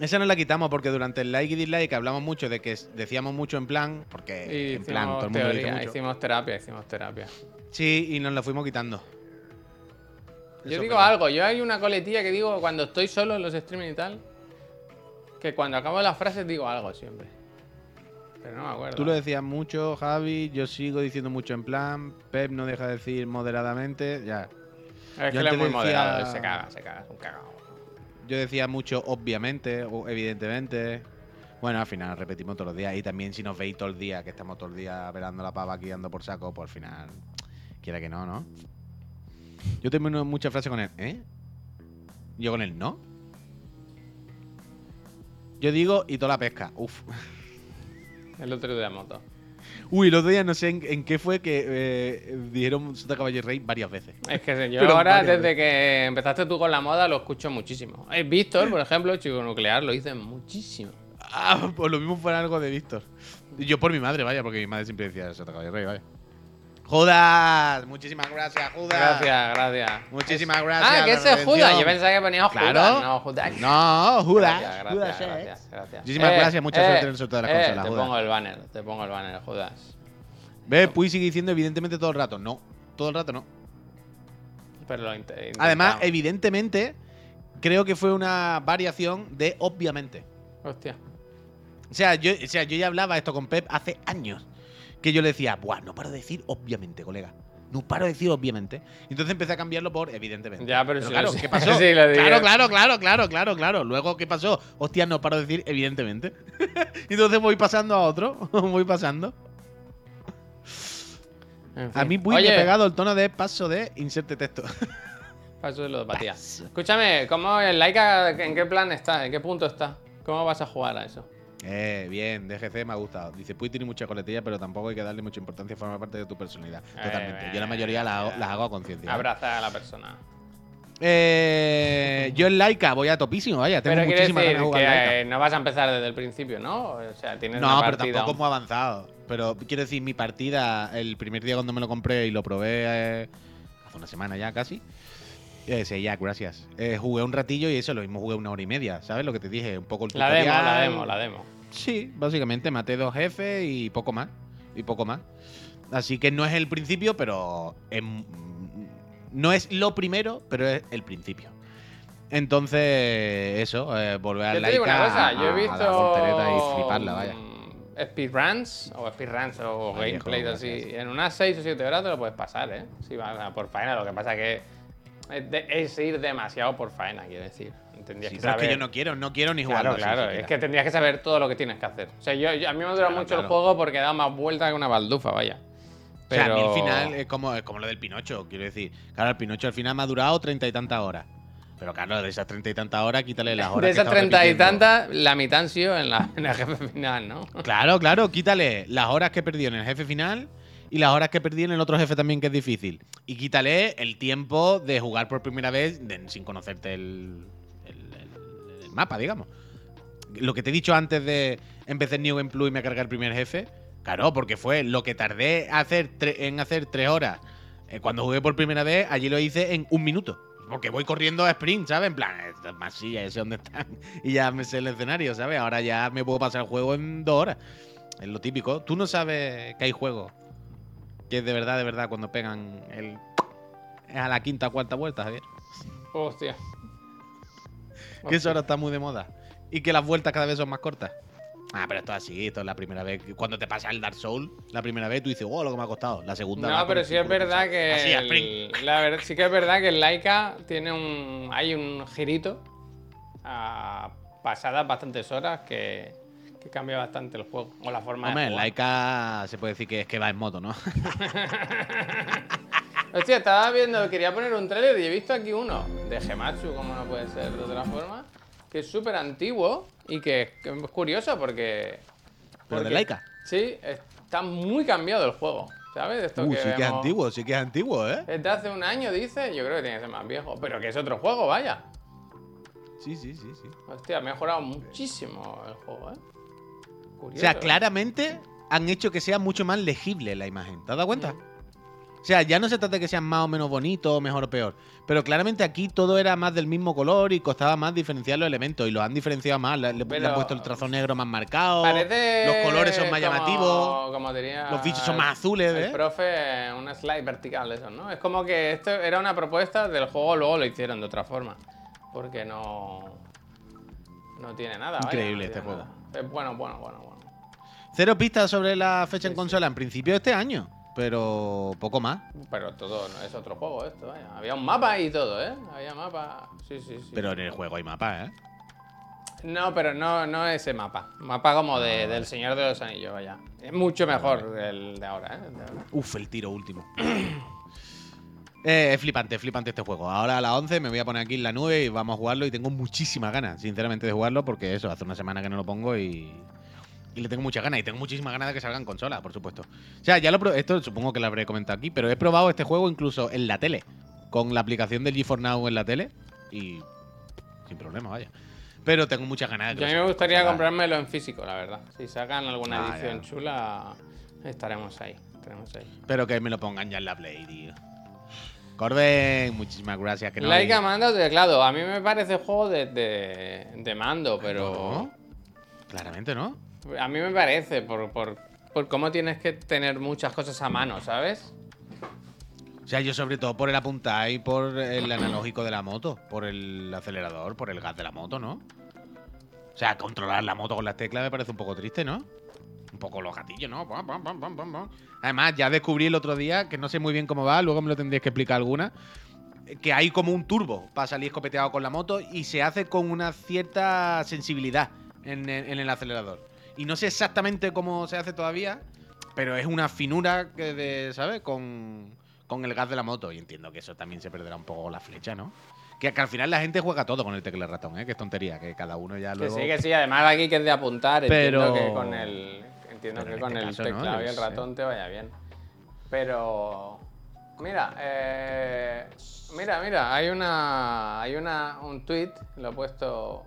Speaker 2: Esa no la quitamos porque durante el like y dislike hablamos mucho de que decíamos mucho en plan. Porque
Speaker 1: Y
Speaker 2: en plan, todo el mundo dice mucho.
Speaker 1: hicimos terapia, hicimos terapia.
Speaker 2: Sí, y nos la fuimos quitando.
Speaker 1: Yo digo
Speaker 2: verdad.
Speaker 1: algo, yo hay una coletilla que digo cuando estoy solo en los streaming y tal, que cuando acabo las frases digo algo siempre. Pero no me acuerdo.
Speaker 2: Tú lo decías mucho, Javi. Yo sigo diciendo mucho en plan. Pep no deja de decir moderadamente. Ya.
Speaker 1: es que
Speaker 2: yo
Speaker 1: él es muy
Speaker 2: decía-
Speaker 1: moderado, él se caga, se caga, es un cagado.
Speaker 2: Yo decía mucho, obviamente, o evidentemente. Bueno, al final repetimos todos los días. Y también si nos veis todo el día, que estamos todo el día velando la pava aquí dando por saco, pues al final. Quiera que no, ¿no? Yo termino muchas frases con el ¿eh? Yo con el no. Yo digo y toda la pesca. Uf.
Speaker 1: El otro día moto.
Speaker 2: Uy, el otro día no sé en, en qué fue que eh, dijeron Sota Caballo y Rey varias veces.
Speaker 1: Es que yo
Speaker 2: Pero
Speaker 1: ahora, desde que empezaste tú con la moda, lo escucho muchísimo. Eh, Víctor, por ejemplo, chico nuclear, lo dice muchísimo.
Speaker 2: Ah, pues lo mismo fue algo de Víctor. Yo por mi madre, vaya, porque mi madre siempre decía Sota Caballo y Rey, vaya. Judas, muchísimas gracias, Judas.
Speaker 1: Gracias, gracias.
Speaker 2: Muchísimas gracias.
Speaker 1: Ah, que ese es Judas. Yo pensaba que ponía Judas.
Speaker 2: Claro.
Speaker 1: No, Judas.
Speaker 2: No, Judas.
Speaker 1: Gracias, gracias,
Speaker 2: Judas, eh.
Speaker 1: gracias, gracias.
Speaker 2: Muchísimas gracias, mucha suerte en el sorteo de la consola,
Speaker 1: Te
Speaker 2: Judas.
Speaker 1: pongo el banner, te pongo el banner, Judas.
Speaker 2: Ve, Puy sigue diciendo evidentemente todo el rato. No, todo el rato no.
Speaker 1: Pero lo
Speaker 2: Además, evidentemente, creo que fue una variación de obviamente.
Speaker 1: Hostia.
Speaker 2: O sea, yo, o sea, yo ya hablaba esto con Pep hace años. Que yo le decía, Buah, no paro de decir obviamente, colega. No paro de decir obviamente. Entonces empecé a cambiarlo por evidentemente.
Speaker 1: Ya, pero lo
Speaker 2: claro, ¿qué pasó?
Speaker 1: sí,
Speaker 2: claro, claro, claro, claro, claro, claro. Luego, ¿qué pasó? Hostia, no paro de decir evidentemente. Entonces voy pasando a otro. voy pasando.
Speaker 1: En
Speaker 2: A mí me
Speaker 1: Oye,
Speaker 2: ha pegado el tono de paso de inserte texto.
Speaker 1: Paso de ludopatía. Escúchame, ¿cómo el Laika en qué plan está? ¿En qué punto está? ¿Cómo vas a jugar a eso?
Speaker 2: Eh, bien, DGC me ha gustado. Dice, Puy tiene mucha coletilla, pero tampoco hay que darle mucha importancia, forma parte de tu personalidad. Totalmente.
Speaker 1: Eh,
Speaker 2: Yo la mayoría las hago, a conciencia. ¿eh?
Speaker 1: Abraza a la persona.
Speaker 2: Eh, yo en Laika voy a topísimo, vaya. Tengo
Speaker 1: Pero
Speaker 2: muchísimas
Speaker 1: decir
Speaker 2: ganas de jugar
Speaker 1: que
Speaker 2: Laika.
Speaker 1: no vas a empezar desde el principio, ¿no? O sea, tienes
Speaker 2: No,
Speaker 1: una
Speaker 2: pero tampoco muy avanzado. Pero quiero decir, mi partida, el primer día cuando me lo compré y lo probé eh, hace una semana ya casi. Eh, sí, ya, gracias. Eh, jugué un ratillo y eso, lo mismo jugué una hora y media, ¿sabes? Lo que te dije, un poco el
Speaker 1: La
Speaker 2: tutorial.
Speaker 1: demo, la demo, la demo.
Speaker 2: Sí, básicamente maté dos jefes y poco más. Y poco más. Así que no es el principio, pero es- no es lo primero, pero es el principio. Entonces, eso, eh, volver a
Speaker 1: Yo
Speaker 2: la
Speaker 1: te digo una cosa, yo he
Speaker 2: a la
Speaker 1: visto.
Speaker 2: voltereta y fliparla, vaya.
Speaker 1: mm, Speedruns o speedruns o gameplays así.
Speaker 2: gracias.
Speaker 1: En unas 6 o 7 horas te lo puedes pasar, ¿eh? Si vas a por faena, lo que pasa que es, de- es ir demasiado por faena, quiero decir. Tendrías
Speaker 2: Sí,
Speaker 1: que
Speaker 2: pero
Speaker 1: saber.
Speaker 2: es que yo no quiero, no quiero ni jugar
Speaker 1: Claro, claro, es que tendrías que saber todo lo que tienes que hacer. O sea, yo, yo- a mí me dura
Speaker 2: Claro,
Speaker 1: mucho el juego porque da más vuelta que una baldufa, vaya.
Speaker 2: O sea, a mí
Speaker 1: Pero-
Speaker 2: el final es como, es como lo del Pinocho, quiero decir. Claro, el Pinocho al final me ha durado treinta y tantas horas. Pero claro, de esas treinta y tantas horas, quítale las horas.
Speaker 1: De
Speaker 2: que
Speaker 1: esas
Speaker 2: he
Speaker 1: 30 y tantas, la mitad han sido en, la, en el jefe final, ¿no?
Speaker 2: Claro, claro, quítale las horas que perdí en el jefe final y las horas que perdí en el otro jefe también que es difícil. Y quítale el tiempo de jugar por primera vez sin conocerte el, mapa, digamos. Lo que te he dicho antes de empecé New Game Plus y me cargué el primer jefe, claro, porque fue lo que tardé en hacer tres horas. Eh, cuando jugué por primera vez, allí lo hice en un minuto. Porque voy corriendo a sprint, ¿sabes? En plan, esto es más sí, ya sé dónde están. Y ya me sé el escenario, ¿sabes? Ahora ya me puedo pasar el juego en dos horas. Es lo típico. Tú no sabes que hay juegos que es de verdad, de verdad, cuando pegan el. Es a la quinta o cuarta vuelta, Javier.
Speaker 1: Hostia.
Speaker 2: Que eso ahora está muy de moda. Y que las vueltas cada vez son más cortas. Ah, pero esto es así, esto es la primera vez. que- Cuando te pasa el Dark Soul, la primera vez tú dices, oh, lo que me ha costado. La segunda
Speaker 1: No, pero sí es verdad
Speaker 2: pensado.
Speaker 1: que.
Speaker 2: Así,
Speaker 1: el- la verdad, sí que es verdad que el Laika tiene un. Hay un girito a pasadas bastantes horas que, que cambia bastante el juego. O la forma
Speaker 2: Hombre,
Speaker 1: de jugar.
Speaker 2: Laika se puede decir que es que va en moto, ¿no?
Speaker 1: Hostia, estaba viendo, quería poner un trailer y he visto aquí uno de Gematsu, como no puede ser de otra forma, que es súper antiguo y que, que es curioso porque.
Speaker 2: Pero de
Speaker 1: porque-
Speaker 2: Laika.
Speaker 1: Sí, está muy cambiado el juego, ¿sabes? Esto
Speaker 2: Uy,
Speaker 1: que
Speaker 2: sí que es antiguo, sí que es antiguo, ¿eh?
Speaker 1: Es de hace un año, dice. Yo creo que tiene que ser más viejo. Pero que es otro juego, vaya.
Speaker 2: Sí, sí, sí, sí.
Speaker 1: Hostia, ha mejorado muchísimo el juego, ¿eh?
Speaker 2: O sea,
Speaker 1: ¿eh?
Speaker 2: claramente han hecho que sea mucho más legible la imagen. ¿Te has dado cuenta? O sea, ya no se trata de que sean más o menos bonitos, mejor o peor. Pero claramente aquí todo era más del mismo color y costaba más diferenciar los elementos. Y los han diferenciado más. Le, le- le
Speaker 1: Pero-
Speaker 2: han puesto el trazo negro más marcado.
Speaker 1: Parece.
Speaker 2: Los colores son más
Speaker 1: como-
Speaker 2: llamativos.
Speaker 1: Como diría.
Speaker 2: Los bichos son más azules,
Speaker 1: El
Speaker 2: ¿eh?
Speaker 1: profe, un slide vertical, eso, ¿no? Es como que esto era una propuesta del juego, luego lo hicieron de otra forma. Porque no. No tiene nada, vaya,
Speaker 2: Increíble
Speaker 1: no
Speaker 2: este juego.
Speaker 1: nada. Es bueno, bueno, bueno, bueno.
Speaker 2: Cero pistas sobre la fecha en consola. En principio este año. Pero poco más.
Speaker 1: Pero todo no es otro juego esto, vaya. Había un mapa y todo, ¿eh? Había mapa. Sí, sí, sí.
Speaker 2: Pero en el juego hay mapas, ¿eh?
Speaker 1: No, pero no, no ese mapa. Mapa como de, del Señor de los Anillos, vaya. Es mucho mejor el de ahora, ¿eh? El de ahora.
Speaker 2: Uf, el tiro último. Eh, es flipante, es flipante este juego. Ahora a las 11 me voy a poner aquí en la nube y vamos a jugarlo y tengo muchísimas ganas, sinceramente, de jugarlo porque eso, hace una semana que no lo pongo y, y le tengo muchas ganas y tengo muchísimas ganas de que salga en consola, por supuesto. O sea, ya lo esto supongo que lo habré comentado aquí, pero he probado este juego incluso en la tele, con la aplicación del GeForce Now en la tele y sin problema, vaya. Pero tengo muchas ganas de que
Speaker 1: Yo a mí me gustaría
Speaker 2: consola.
Speaker 1: comprármelo en físico, la verdad. Si sacan alguna
Speaker 2: Ah,
Speaker 1: edición
Speaker 2: ya.
Speaker 1: chula, estaremos ahí. Estaremos ahí.
Speaker 2: Pero que me lo pongan ya en la Play, tío. Corben, muchísimas gracias. Que no
Speaker 1: Laika
Speaker 2: hay-
Speaker 1: manda de teclado. A mí me parece juego de, de, de mando, pero.
Speaker 2: ¿No? Claramente, ¿no?
Speaker 1: A mí me parece, por, por, por cómo tienes que tener muchas cosas a mano, ¿sabes?
Speaker 2: O sea, yo sobre todo por el apuntar y por el analógico de la moto, por el acelerador, por el gas de la moto, ¿no? O sea, controlar la moto con las teclas me parece un poco triste, ¿no? Un poco los gatillos, ¿no? Además, ya descubrí el otro día, que no sé muy bien cómo va, luego me lo tendréis que explicar alguna, que hay como un turbo para salir escopeteado con la moto y se hace con una cierta sensibilidad en el acelerador. Y no sé exactamente cómo se hace todavía, pero es una finura que de, ¿sabes? Con, con el gas de la moto. Y entiendo que eso también se perderá un poco la flecha, ¿no? Que, que al final la gente juega todo con el teclado ratón, ¿eh? Que es tontería, que cada uno ya
Speaker 1: Que
Speaker 2: luego...
Speaker 1: sí, que sí. Además, aquí que es de apuntar.
Speaker 2: Pero-
Speaker 1: Entiendo que con el, entiendo que con
Speaker 2: este
Speaker 1: el teclado y el
Speaker 2: sé.
Speaker 1: ratón te vaya bien. Pero. Mira, eh, mira, mira, hay una. Hay una. un tweet, lo he puesto.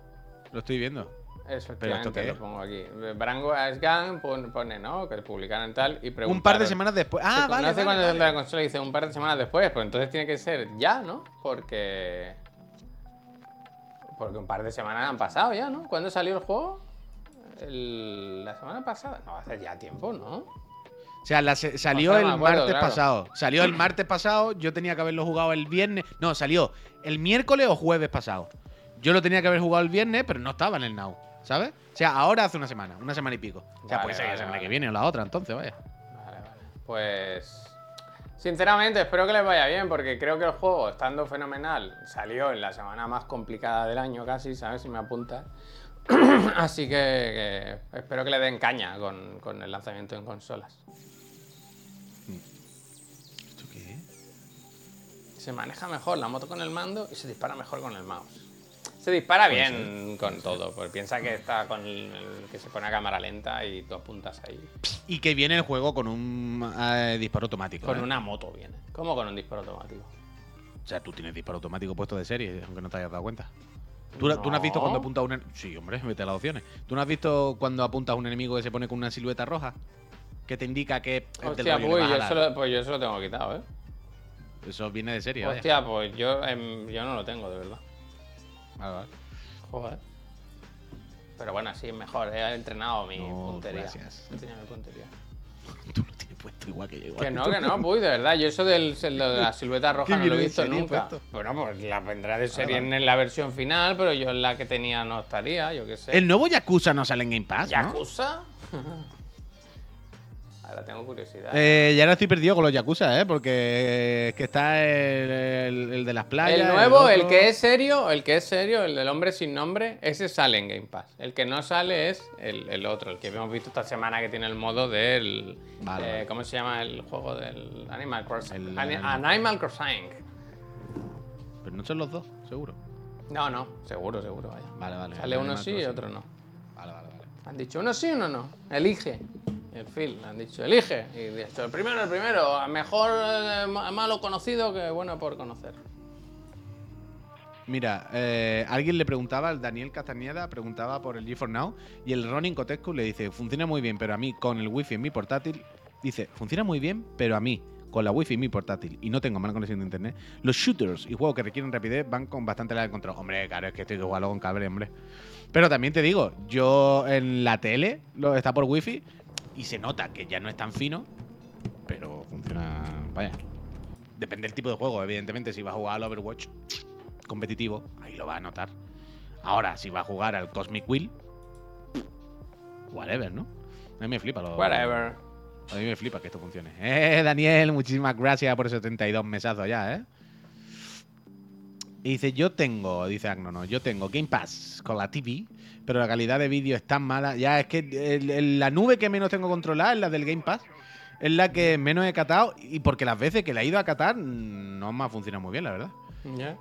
Speaker 2: Lo estoy viendo.
Speaker 1: Eso,
Speaker 2: ¿Pero esto qué
Speaker 1: lo pongo aquí. Brango Asgan pone, ¿no? Que publicaron tal y
Speaker 2: Un par de semanas después. Ah, vale,
Speaker 1: conoce
Speaker 2: vale,
Speaker 1: cuando
Speaker 2: vale.
Speaker 1: la consola y dice un par de semanas después, pues entonces tiene que ser ya, ¿no? Porque. Porque un par de semanas han pasado ya, ¿no? ¿Cuándo salió el juego? El- La semana pasada. No, hace ya tiempo, ¿no?
Speaker 2: O sea, la se- salió
Speaker 1: O sea,
Speaker 2: el
Speaker 1: no acuerdo,
Speaker 2: martes
Speaker 1: claro.
Speaker 2: pasado. Salió el martes pasado, yo tenía que haberlo jugado el viernes. No, salió el miércoles o jueves pasado. Yo lo tenía que haber jugado el viernes, pero no estaba en el Now, ¿sabes? O sea, ahora hace una semana, una semana y pico. O sea,
Speaker 1: Vale,
Speaker 2: puede ser
Speaker 1: vale,
Speaker 2: la semana
Speaker 1: vale.
Speaker 2: que viene o la otra, entonces, vaya.
Speaker 1: Vale, vale. Pues. Sinceramente, espero que les vaya bien, porque creo que el juego, estando fenomenal, salió en la semana más complicada del año casi, ¿sabes? Si me apuntas. Así que, que espero que le den caña con, con el lanzamiento en consolas.
Speaker 2: ¿Esto qué es?
Speaker 1: Se maneja mejor la moto con el mando y se dispara mejor con el mouse. Se dispara bien con todo, porque piensa que está con el, el que se pone a cámara lenta y tú apuntas ahí.
Speaker 2: Y que viene el juego con un eh, disparo automático.
Speaker 1: Con
Speaker 2: ¿eh?
Speaker 1: una moto viene. ¿Cómo con un disparo automático?
Speaker 2: O sea, tú tienes disparo automático puesto de serie, aunque no te hayas dado cuenta. ¿Tú, ¿tú no has visto
Speaker 1: No.
Speaker 2: cuando apuntas a un Sí, hombre, vete a las opciones. ¿Tú no has visto cuando apuntas a un enemigo que se pone con una silueta roja? Que te indica que
Speaker 1: Hostia, pues yo, eso lo, pues yo eso lo tengo quitado, ¿eh?
Speaker 2: Eso viene de serie, vaya.
Speaker 1: Hostia, pues yo, em, yo no lo tengo, de verdad.
Speaker 2: Vale, vale.
Speaker 1: Joder. Pero bueno, sí, mejor. He entrenado mi
Speaker 2: No,
Speaker 1: puntería.
Speaker 2: gracias.
Speaker 1: He entrenado mi puntería.
Speaker 2: Tú no tienes puesto igual que yo. igual
Speaker 1: Que
Speaker 2: que
Speaker 1: no,
Speaker 2: tú.
Speaker 1: que no, uy, de verdad. Yo eso del, de la silueta roja
Speaker 2: ¿Qué
Speaker 1: no lo he visto nunca.
Speaker 2: puesto?
Speaker 1: Bueno, pues la vendrá de serie
Speaker 2: vale.
Speaker 1: en la versión final, pero yo en la que tenía no estaría, yo qué sé.
Speaker 2: El nuevo Yakuza no sale en Game Pass, ¿no?
Speaker 1: Ahora tengo curiosidad.
Speaker 2: Eh, ya ahora estoy perdido con los Yakuza, ¿eh? Porque eh, es que está el, el- el de las playas.
Speaker 1: el nuevo, el,
Speaker 2: otro.
Speaker 1: que es serio, el que es serio, el del hombre sin nombre, ese sale en Game Pass. El que no sale es el, el otro, el que hemos visto esta semana que tiene el modo del.
Speaker 2: Vale,
Speaker 1: eh,
Speaker 2: vale.
Speaker 1: ¿Cómo se llama el juego del Animal Crossing?
Speaker 2: El
Speaker 1: Ani-
Speaker 2: Animal-
Speaker 1: Animal Crossing.
Speaker 2: Pero no son los dos, seguro.
Speaker 1: No, no, seguro, seguro, vaya.
Speaker 2: Vale, vale.
Speaker 1: Sale
Speaker 2: el
Speaker 1: uno sí y otro no.
Speaker 2: Vale, vale, vale.
Speaker 1: Han dicho uno sí, uno no. Elige. El Phil, han dicho, elige. Y he dicho, el primero, el primero. Mejor eh, ma- malo conocido que bueno por conocer.
Speaker 2: Mira, eh, alguien le preguntaba, el Daniel Castañeda preguntaba por el G4 Now y el Ronin Cotescu le dice, funciona muy bien, pero a mí con el wifi en mi portátil, dice, funciona muy bien, pero a mí con la wifi en mi portátil y no tengo mala conexión de internet, los shooters y juegos que requieren rapidez van con bastante la de control. Hombre, claro, es que estoy jugarlo con cable, hombre. Pero también te digo, yo en la tele lo está por wifi y se nota que ya no es tan fino, pero funciona, vaya. Depende del tipo de juego, evidentemente, si vas a jugar al Overwatch competitivo, ahí lo va a notar. Ahora, si va a jugar al Cosmic Wheel, whatever, ¿no? A mí me flipa lo.
Speaker 1: Whatever.
Speaker 2: A mí me flipa que esto funcione. Eh, Daniel, muchísimas gracias por esos 72 mesazos ya, ¿eh? Y dice, yo tengo, dice Agnono, yo tengo Game Pass con la TV, pero la calidad de vídeo es tan mala. Ya, es que el- el- la nube que menos tengo controlada es la del Game Pass. Es la que menos he catado y porque las veces que la he ido a catar mm, no me ha funcionado muy bien, la verdad.
Speaker 1: Ya.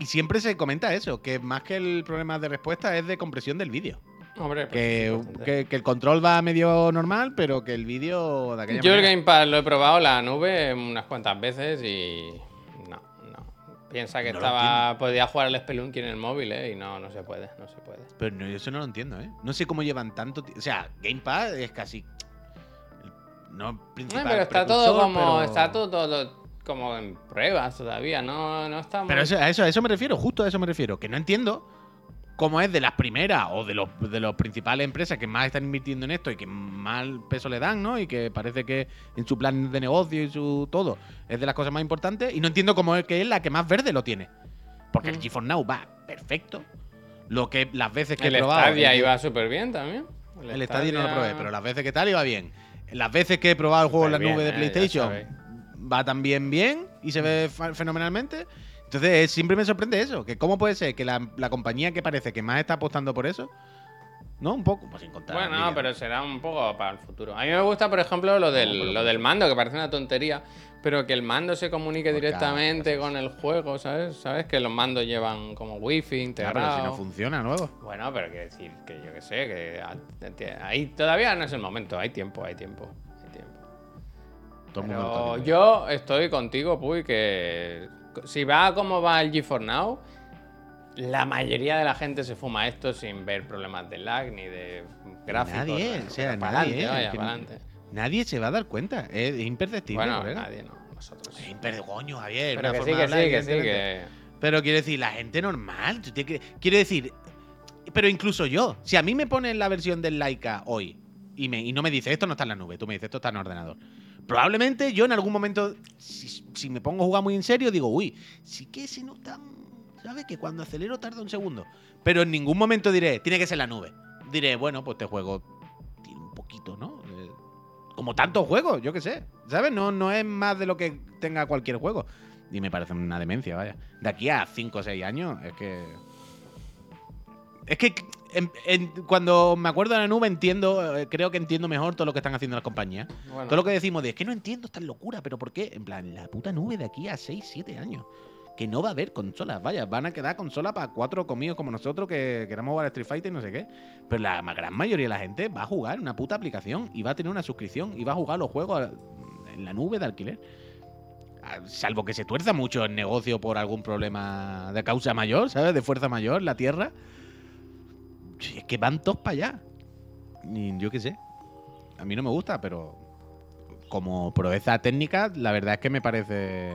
Speaker 2: Y siempre se comenta eso, que más que el problema de respuesta es de compresión del vídeo.
Speaker 1: Hombre, pues
Speaker 2: Que, que- que el control va medio normal, pero que el vídeo de aquella
Speaker 1: Yo el
Speaker 2: manera-
Speaker 1: Game Pass lo he probado la nube unas cuantas veces y. Piensa que
Speaker 2: No
Speaker 1: estaba podía jugar al Spelunky en el móvil, ¿eh? Y no, no se puede, no se puede.
Speaker 2: Pero no, yo eso no lo entiendo, ¿eh? No sé cómo llevan tanto tiempo. O sea, Game Pass es casi. No
Speaker 1: No,
Speaker 2: principal.
Speaker 1: pero está todo como
Speaker 2: pero-
Speaker 1: está todo, todo como en pruebas todavía, no, no está muy-
Speaker 2: Pero eso- a, eso, a eso me refiero, justo a eso me refiero. Que no entiendo cómo es de las primeras o de los, de los principales empresas que más están invirtiendo en esto y que más peso le dan, ¿no? Y que parece que en su plan de negocio y su todo es de las cosas más importantes. Y no entiendo cómo es que es la que más verde lo tiene. Porque el
Speaker 1: Mm.
Speaker 2: GeForce Now va perfecto. Lo que las veces que
Speaker 1: el
Speaker 2: he probado.
Speaker 1: Stadia
Speaker 2: el-
Speaker 1: iba súper bien también.
Speaker 2: El Stadia no lo probé, pero las veces que tal iba bien. Las veces que he probado el juego en la nube de
Speaker 1: bien, eh,
Speaker 2: PlayStation va también bien y se ve fenomenalmente. Entonces eh, siempre me sorprende eso, que cómo puede ser que la, la compañía que parece que más está apostando por eso, ¿no? Un poco, pues encontrar.
Speaker 1: Bueno,
Speaker 2: vídeos.
Speaker 1: pero será un poco para el futuro. A mí me gusta, por ejemplo, lo del,
Speaker 2: pero
Speaker 1: lo del mando, que parece una tontería, pero que el mando se comunique
Speaker 2: Por
Speaker 1: directamente con el juego, ¿sabes? ¿Sabes? Que los mandos llevan como wifi integrado.
Speaker 2: pero si no funciona luego.
Speaker 1: Bueno, pero que decir, que yo que sé, que ahí todavía no es el momento, hay tiempo, hay tiempo, hay tiempo.
Speaker 2: Todo
Speaker 1: Pero yo estoy contigo, Puy, que si va como va el G4 Now, la mayoría de la gente se fuma esto sin ver problemas de lag ni de gráficos.
Speaker 2: Nadie, nadie. Nadie se va a dar cuenta, es, imperceptible.
Speaker 1: Bueno, nadie, no, nosotros.
Speaker 2: Es imper- coño, Javier.
Speaker 1: Pero que sí, que sí, que sí, que...
Speaker 2: Pero quiero decir, la gente normal. quiero decir, pero incluso yo, si a mí me ponen la versión del Laika hoy y, me, y no me dice esto no está en la nube, tú me dices esto está en ordenador. Probablemente yo en algún momento, si, me pongo a jugar muy en serio, digo, uy, sí que se nota, ¿sabes? Que cuando acelero tarda un segundo. Pero en ningún momento diré, tiene que ser la nube. Diré, bueno, pues este juego tiene un poquito, ¿no? Eh, como tantos juegos, yo qué sé. ¿Sabes? No, no es más de lo que tenga cualquier juego. Y me parece una demencia, vaya. De aquí a 5 o 6 años, es que. Es que en- en- cuando me acuerdo de la nube entiendo, eh, creo que entiendo mejor todo lo que están haciendo las compañías.
Speaker 1: Bueno,
Speaker 2: Todo lo que decimos de es que no entiendo esta locura, pero ¿por qué? En plan, la puta nube de aquí a 6, 7 años. Que no va a haber consolas, vaya, van a quedar consolas para cuatro comidos como nosotros que queramos jugar a Street Fighter y no sé qué. Pero la gran mayoría de la gente va a jugar una puta aplicación y va a tener una suscripción y va a jugar los juegos en la nube de alquiler. Ah, Salvo que se tuerza mucho el negocio por algún problema de causa mayor, ¿sabes? De fuerza mayor, la tierra. Sí, Es que van todos para allá. Y yo qué sé. A mí no me gusta, pero como proeza técnica, la verdad es que me parece.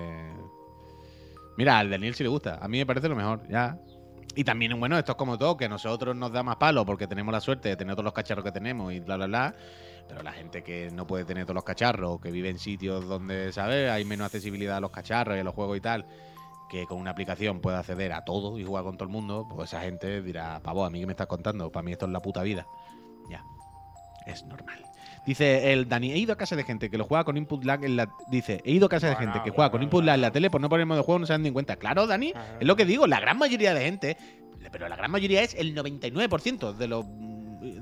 Speaker 2: Mira, al Daniel sí le gusta. A mí me parece lo mejor, ya. Y también, bueno, esto es como todo, que nosotros nos da más palo porque tenemos la suerte de tener todos los cacharros que tenemos y bla, bla, bla. Pero la gente que no puede tener todos los cacharros, que vive en sitios donde, ¿sabes? Hay menos accesibilidad a los cacharros y a los juegos y tal, que con una aplicación puede acceder a todo y jugar con todo el mundo, pues esa gente dirá, pavo, a mí que me estás contando, para mí esto es la puta vida. Ya, es normal. Dice el Dani, he ido a casa de gente que lo juega con input lag en la. Dice, he ido a casa de
Speaker 1: Bueno,
Speaker 2: gente que juega con input lag en la tele por no poner modo de juego, no se dan ni cuenta. Claro, Dani, es lo que digo, la gran mayoría de gente, pero la gran mayoría es el 99% de los,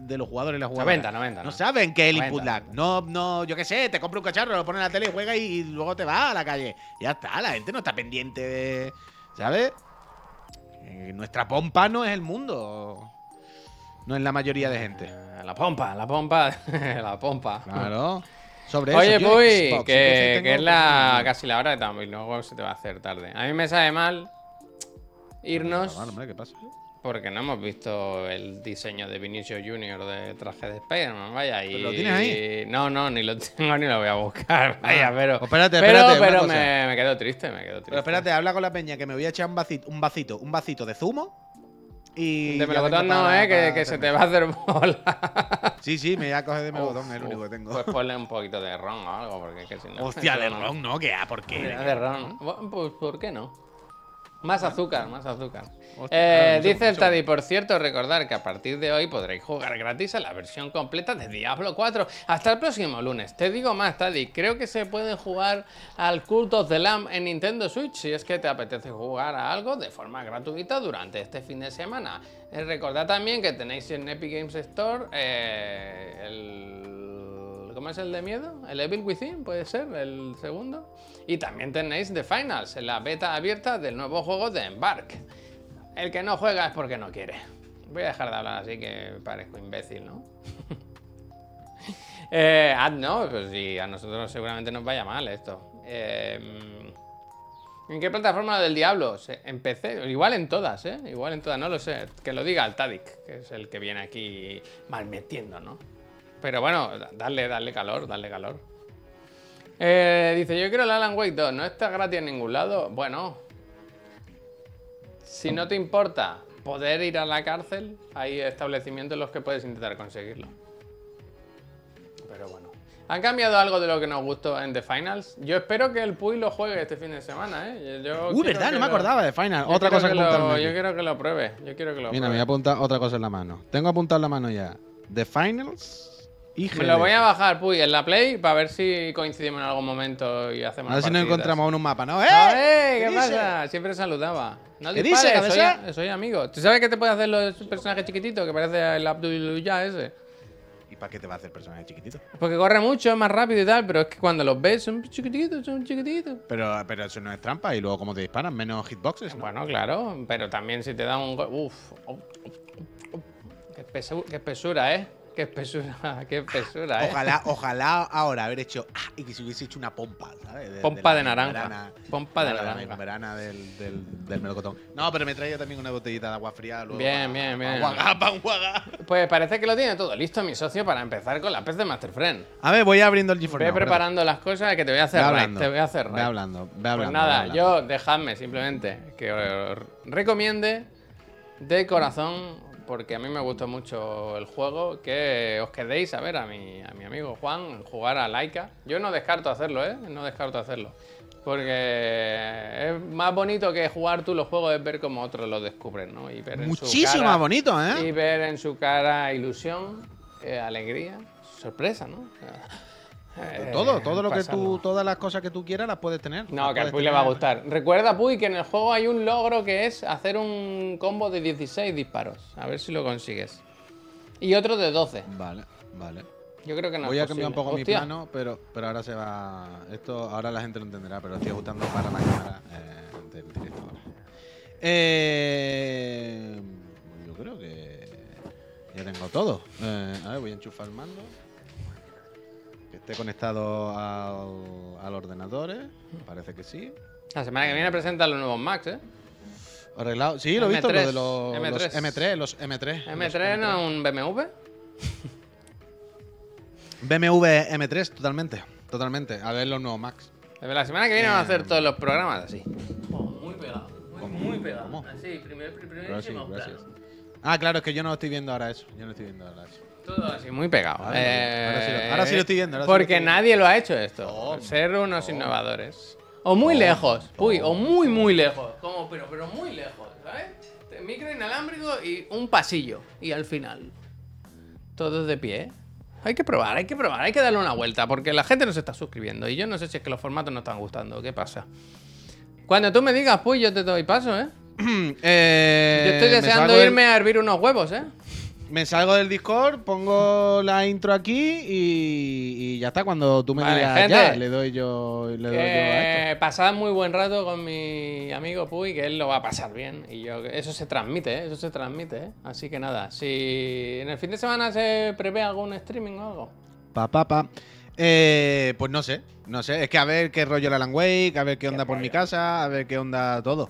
Speaker 2: de los jugadores y las jugadoras.
Speaker 1: 90, 90.
Speaker 2: No
Speaker 1: ¿no?
Speaker 2: saben qué es el
Speaker 1: 90,
Speaker 2: input lag. No, no, yo qué sé, te compra un cacharro, lo pones en la tele, juega y, y luego te vas a la calle. Ya está, la gente no está pendiente de. ¿Sabes? Eh, nuestra pompa no es el mundo. No es la mayoría de gente.
Speaker 1: Eh, La pompa, la pompa, la pompa.
Speaker 2: Claro. Sobre
Speaker 1: Oye,
Speaker 2: eso.
Speaker 1: Puy,
Speaker 2: Xbox,
Speaker 1: que, que es la casi la hora de también, luego se te va a hacer tarde. A mí me sabe mal irnos
Speaker 2: hombre, ¿qué pasa?
Speaker 1: Porque no hemos visto el diseño de Vinicius Junior de traje de Spider-Man, vaya. Y...
Speaker 2: ¿Pero lo tienes ahí?
Speaker 1: No, no, ni lo tengo ni lo voy a buscar, vaya, pero...
Speaker 2: Pues espérate,
Speaker 1: pero
Speaker 2: espérate,
Speaker 1: pero me, me quedo triste, me quedo triste.
Speaker 2: Pero espérate, habla con la peña que me voy a echar un vasito, un vasito, un vasito de zumo. Y.
Speaker 1: De melocotón no,
Speaker 2: para-
Speaker 1: eh, que,
Speaker 2: para
Speaker 1: que se te va a hacer bola.
Speaker 2: Sí, sí, me voy a coger de melocotón,
Speaker 1: Uf,
Speaker 2: es lo único que tengo.
Speaker 1: Pues ponle un poquito de ron o algo, porque es que si no...
Speaker 2: Hostia,
Speaker 1: eso
Speaker 2: de ron, ¿no? ¿Qué? ah, ¿Por qué?
Speaker 1: De ron. Pues, ¿por qué no? Más azúcar, más azúcar.
Speaker 2: Hostia,
Speaker 1: Eh, dice el Taddy, por cierto, recordar que a partir de hoy podréis jugar gratis a la versión completa de Diablo 4 hasta el próximo lunes. Te digo más, Taddy, creo que se puede jugar al Cult of the Lamb en Nintendo Switch si es que te apetece jugar a algo de forma gratuita durante este fin de semana. Eh, recordad también que tenéis en Epic Games Store eh, el... ¿Cómo es el de miedo? ¿El Evil Within? ¿Puede ser? ¿El segundo? Y también tenéis The Finals, la beta abierta del nuevo juego de Embark. El que no juega es porque no quiere. Voy a dejar de hablar así que parezco imbécil, ¿no? eh, ah, no, pues sí, a nosotros seguramente nos vaya mal esto. Eh, ¿En qué plataforma del diablo? Se- Empecé, igual en todas, ¿eh? Igual en todas, no lo sé. Que lo diga el Tadik, que es el que viene aquí malmetiendo, ¿no? Pero bueno, da- dale, dale calor, dale calor. Eh, dice, yo quiero el Alan Wake 2, ¿no está gratis en ningún lado? Bueno, si no te importa poder ir a la cárcel, hay establecimientos en los que puedes intentar conseguirlo. Pero bueno. ¿Han cambiado algo de lo que nos gustó en The Finals? Yo espero que el Puy lo juegue este fin de semana, ¿eh? Yo quiero
Speaker 2: verdad, no me acordaba de Final.
Speaker 1: yo
Speaker 2: Otra cosa que
Speaker 1: que lo-. Yo quiero que lo pruebe. Yo quiero que lo
Speaker 2: Mira, me voy a apuntar otra cosa en la mano. Tengo apuntado en la mano ya. The Finals
Speaker 1: Me lo voy a bajar, Puy, en la Play para ver si coincidimos en algún momento y hacemos
Speaker 2: A ver si
Speaker 1: partiditas.
Speaker 2: encontramos en un mapa, ¿no? ¡Eh!
Speaker 1: ¡Ah, eh! ¿Qué, pasa? Siempre saludaba. No
Speaker 2: ¿Qué dice,
Speaker 1: soy, a- soy amigo. ¿Tú sabes que te puede hacer los personajes chiquititos? Que parece el Abdul ya ese.
Speaker 2: ¿Y para qué te va a hacer personaje chiquitito?
Speaker 1: Porque corre mucho, es más rápido y tal, pero es que cuando los ves son chiquititos, son chiquititos.
Speaker 2: Pero, pero eso no es trampa y luego como te disparan, menos hitboxes, ¿no?
Speaker 1: Bueno, claro, pero también si te da un... Uf. Qué, qué espesura, ¿eh? Qué espesura, qué espesura, ¿eh?
Speaker 2: Ojalá, ojalá ahora haber hecho ah, y que se hubiese hecho una pompa, ¿sabes? De-
Speaker 1: Pompa de naranja. Pompa de naranja.
Speaker 2: membrana del, del, del melocotón. No, pero me traía también una botellita de agua fría. Luego
Speaker 1: Bien, bien, bien.
Speaker 2: enjuagar, pa enjuagar.
Speaker 1: Pues parece que lo tiene todo listo mi socio para empezar con la pez de Master Friend.
Speaker 2: A ver, voy abriendo el GeForce
Speaker 1: Ve
Speaker 2: Now, espérate.
Speaker 1: preparando las cosas que te voy a hacer
Speaker 2: Ve
Speaker 1: raid,
Speaker 2: hablando,
Speaker 1: te voy a hacer
Speaker 2: Ve hablando, ve
Speaker 1: Pues
Speaker 2: hablando.
Speaker 1: nada,
Speaker 2: ve hablando.
Speaker 1: yo dejadme simplemente que os recomiende de corazón, porque a mí me gustó mucho el juego, que os quedéis a ver a mi, a mi amigo Juan jugar a Laika. Yo no descarto hacerlo, ¿eh? No descarto hacerlo. Porque es más bonito que jugar tú los juegos es ver cómo otros lo descubren, ¿no? Y ver en su
Speaker 2: Muchísimo
Speaker 1: cara-
Speaker 2: más bonito, ¿eh?
Speaker 1: y ver en su cara ilusión, eh, alegría, sorpresa, ¿no? Eh,
Speaker 2: Todo, todo lo que tú, todas las cosas que tú quieras las puedes tener.
Speaker 1: No, que al Puy le va a gustar. Recuerda, Puy, que en el juego hay un logro que es hacer un combo de 16 disparos. A ver si lo consigues. Y otro de 12.
Speaker 2: Vale, vale.
Speaker 1: Yo creo que no
Speaker 2: Voy a cambiar un poco mi plano, pero, pero ahora se va. Esto ahora la gente lo entenderá, pero estoy ajustando para la cámara eh, del directo. Eh, yo creo que ya tengo todo. Eh, a ver, voy a enchufar el mando. Conectado al, al ordenador. eh. Parece que sí.
Speaker 1: La semana que viene presentan los nuevos Max, ¿eh?
Speaker 2: Arreglado. Sí, lo he visto, lo
Speaker 1: M3,
Speaker 2: de los, los
Speaker 1: M3.
Speaker 2: M3, los M3. los
Speaker 1: M3 no es un BMW.
Speaker 2: BMW M3, totalmente. Totalmente. A ver los nuevos Max.
Speaker 1: La semana que viene van a
Speaker 2: Eh,
Speaker 1: hacer todos los programas así.
Speaker 2: Como
Speaker 1: Muy pegado.
Speaker 2: ¿Cómo?
Speaker 1: Así, primer, primer,
Speaker 2: Gracias,
Speaker 1: primerísimo
Speaker 2: gracias.
Speaker 1: plano.
Speaker 2: Ah, claro, es que yo no estoy viendo ahora eso. Yo no estoy viendo ahora eso.
Speaker 1: Todo así, muy pegado.
Speaker 2: Ahora sí, ahora sí lo- ahora sí lo estoy viendo, sí
Speaker 1: porque
Speaker 2: viendo.
Speaker 1: nadie lo ha hecho esto. Ser unos
Speaker 2: no.
Speaker 1: innovadores. O muy lejos. Uy, o muy, muy lejos. Como, pero, pero muy lejos, ¿sabes? Micro inalámbrico y un pasillo. Y al final. Todos de pie. Hay que probar, hay que probar, hay que darle una vuelta. Porque la gente no se está suscribiendo. Y yo no sé si es que los formatos no están gustando. ¿Qué pasa? Cuando tú me digas, pues yo te doy paso, ¿eh?
Speaker 2: Eh,
Speaker 1: Yo estoy deseando irme a hervir unos huevos, ¿eh?
Speaker 2: Me salgo del Discord, pongo la intro aquí y, y ya está. Cuando tú me
Speaker 1: Vale,
Speaker 2: digas
Speaker 1: gente.
Speaker 2: ya, le doy yo, le doy yo a esto.
Speaker 1: Eh, pasad muy buen rato con mi amigo Puy, que él lo va a pasar bien. Y yo, eso se transmite, ¿eh? eso se transmite. ¿eh? Así que nada, si en el fin de semana se prevé algún streaming o algo.
Speaker 2: Pa, pa, pa. Eh, pues no sé, no sé. Es que a ver qué rollo el Alan Wake, a ver qué onda por mi casa, a ver qué onda todo.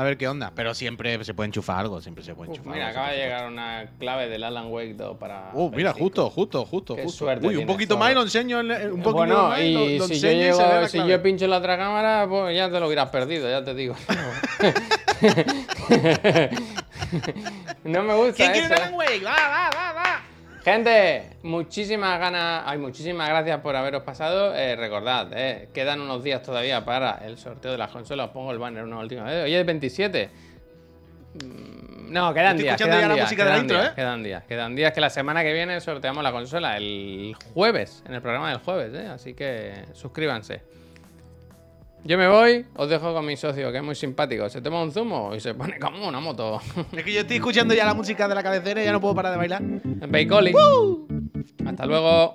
Speaker 2: A ver qué onda. Pero siempre se puede enchufar algo, siempre se puede
Speaker 1: Uf,
Speaker 2: enchufar
Speaker 1: mira,
Speaker 2: algo,
Speaker 1: acaba de llegar una clave del Alan Wake 2 para.
Speaker 2: Uh, mira,
Speaker 1: 25.
Speaker 2: justo, justo, justo,
Speaker 1: Qué
Speaker 2: justo.
Speaker 1: suerte
Speaker 2: Uy, un poquito más y lo enseño. en- en- un poquito
Speaker 1: Bueno,
Speaker 2: más
Speaker 1: y
Speaker 2: lo, lo
Speaker 1: si, yo
Speaker 2: y
Speaker 1: llego,
Speaker 2: la
Speaker 1: si yo pincho la otra cámara, pues ya te lo hubieras perdido, ya te digo. no me gusta.
Speaker 2: ¿Quién quiere. Alan Wake? Va, va, va, va.
Speaker 1: Gente, muchísimas ganas, ay, muchísimas gracias por haberos pasado. Eh, recordad, eh, quedan unos días todavía para el sorteo de las consolas. Os pongo el banner una última vez. Hoy es 27. Mm, No, quedan
Speaker 2: Estoy
Speaker 1: días.
Speaker 2: escuchando
Speaker 1: Quedan
Speaker 2: ya la
Speaker 1: días,
Speaker 2: música de la
Speaker 1: quedan
Speaker 2: intro,
Speaker 1: días,
Speaker 2: ¿eh?
Speaker 1: Quedan días, quedan días que la semana que viene sorteamos la consola el jueves, en el programa del jueves, ¿eh? Así que suscríbanse. Yo me voy, os dejo con mi socio, que es muy simpático. Se toma un zumo y se pone como una moto.
Speaker 2: Es que yo estoy escuchando ya la música de la cabecera y ya no puedo parar de bailar.
Speaker 1: En Bakeoli. Hasta luego.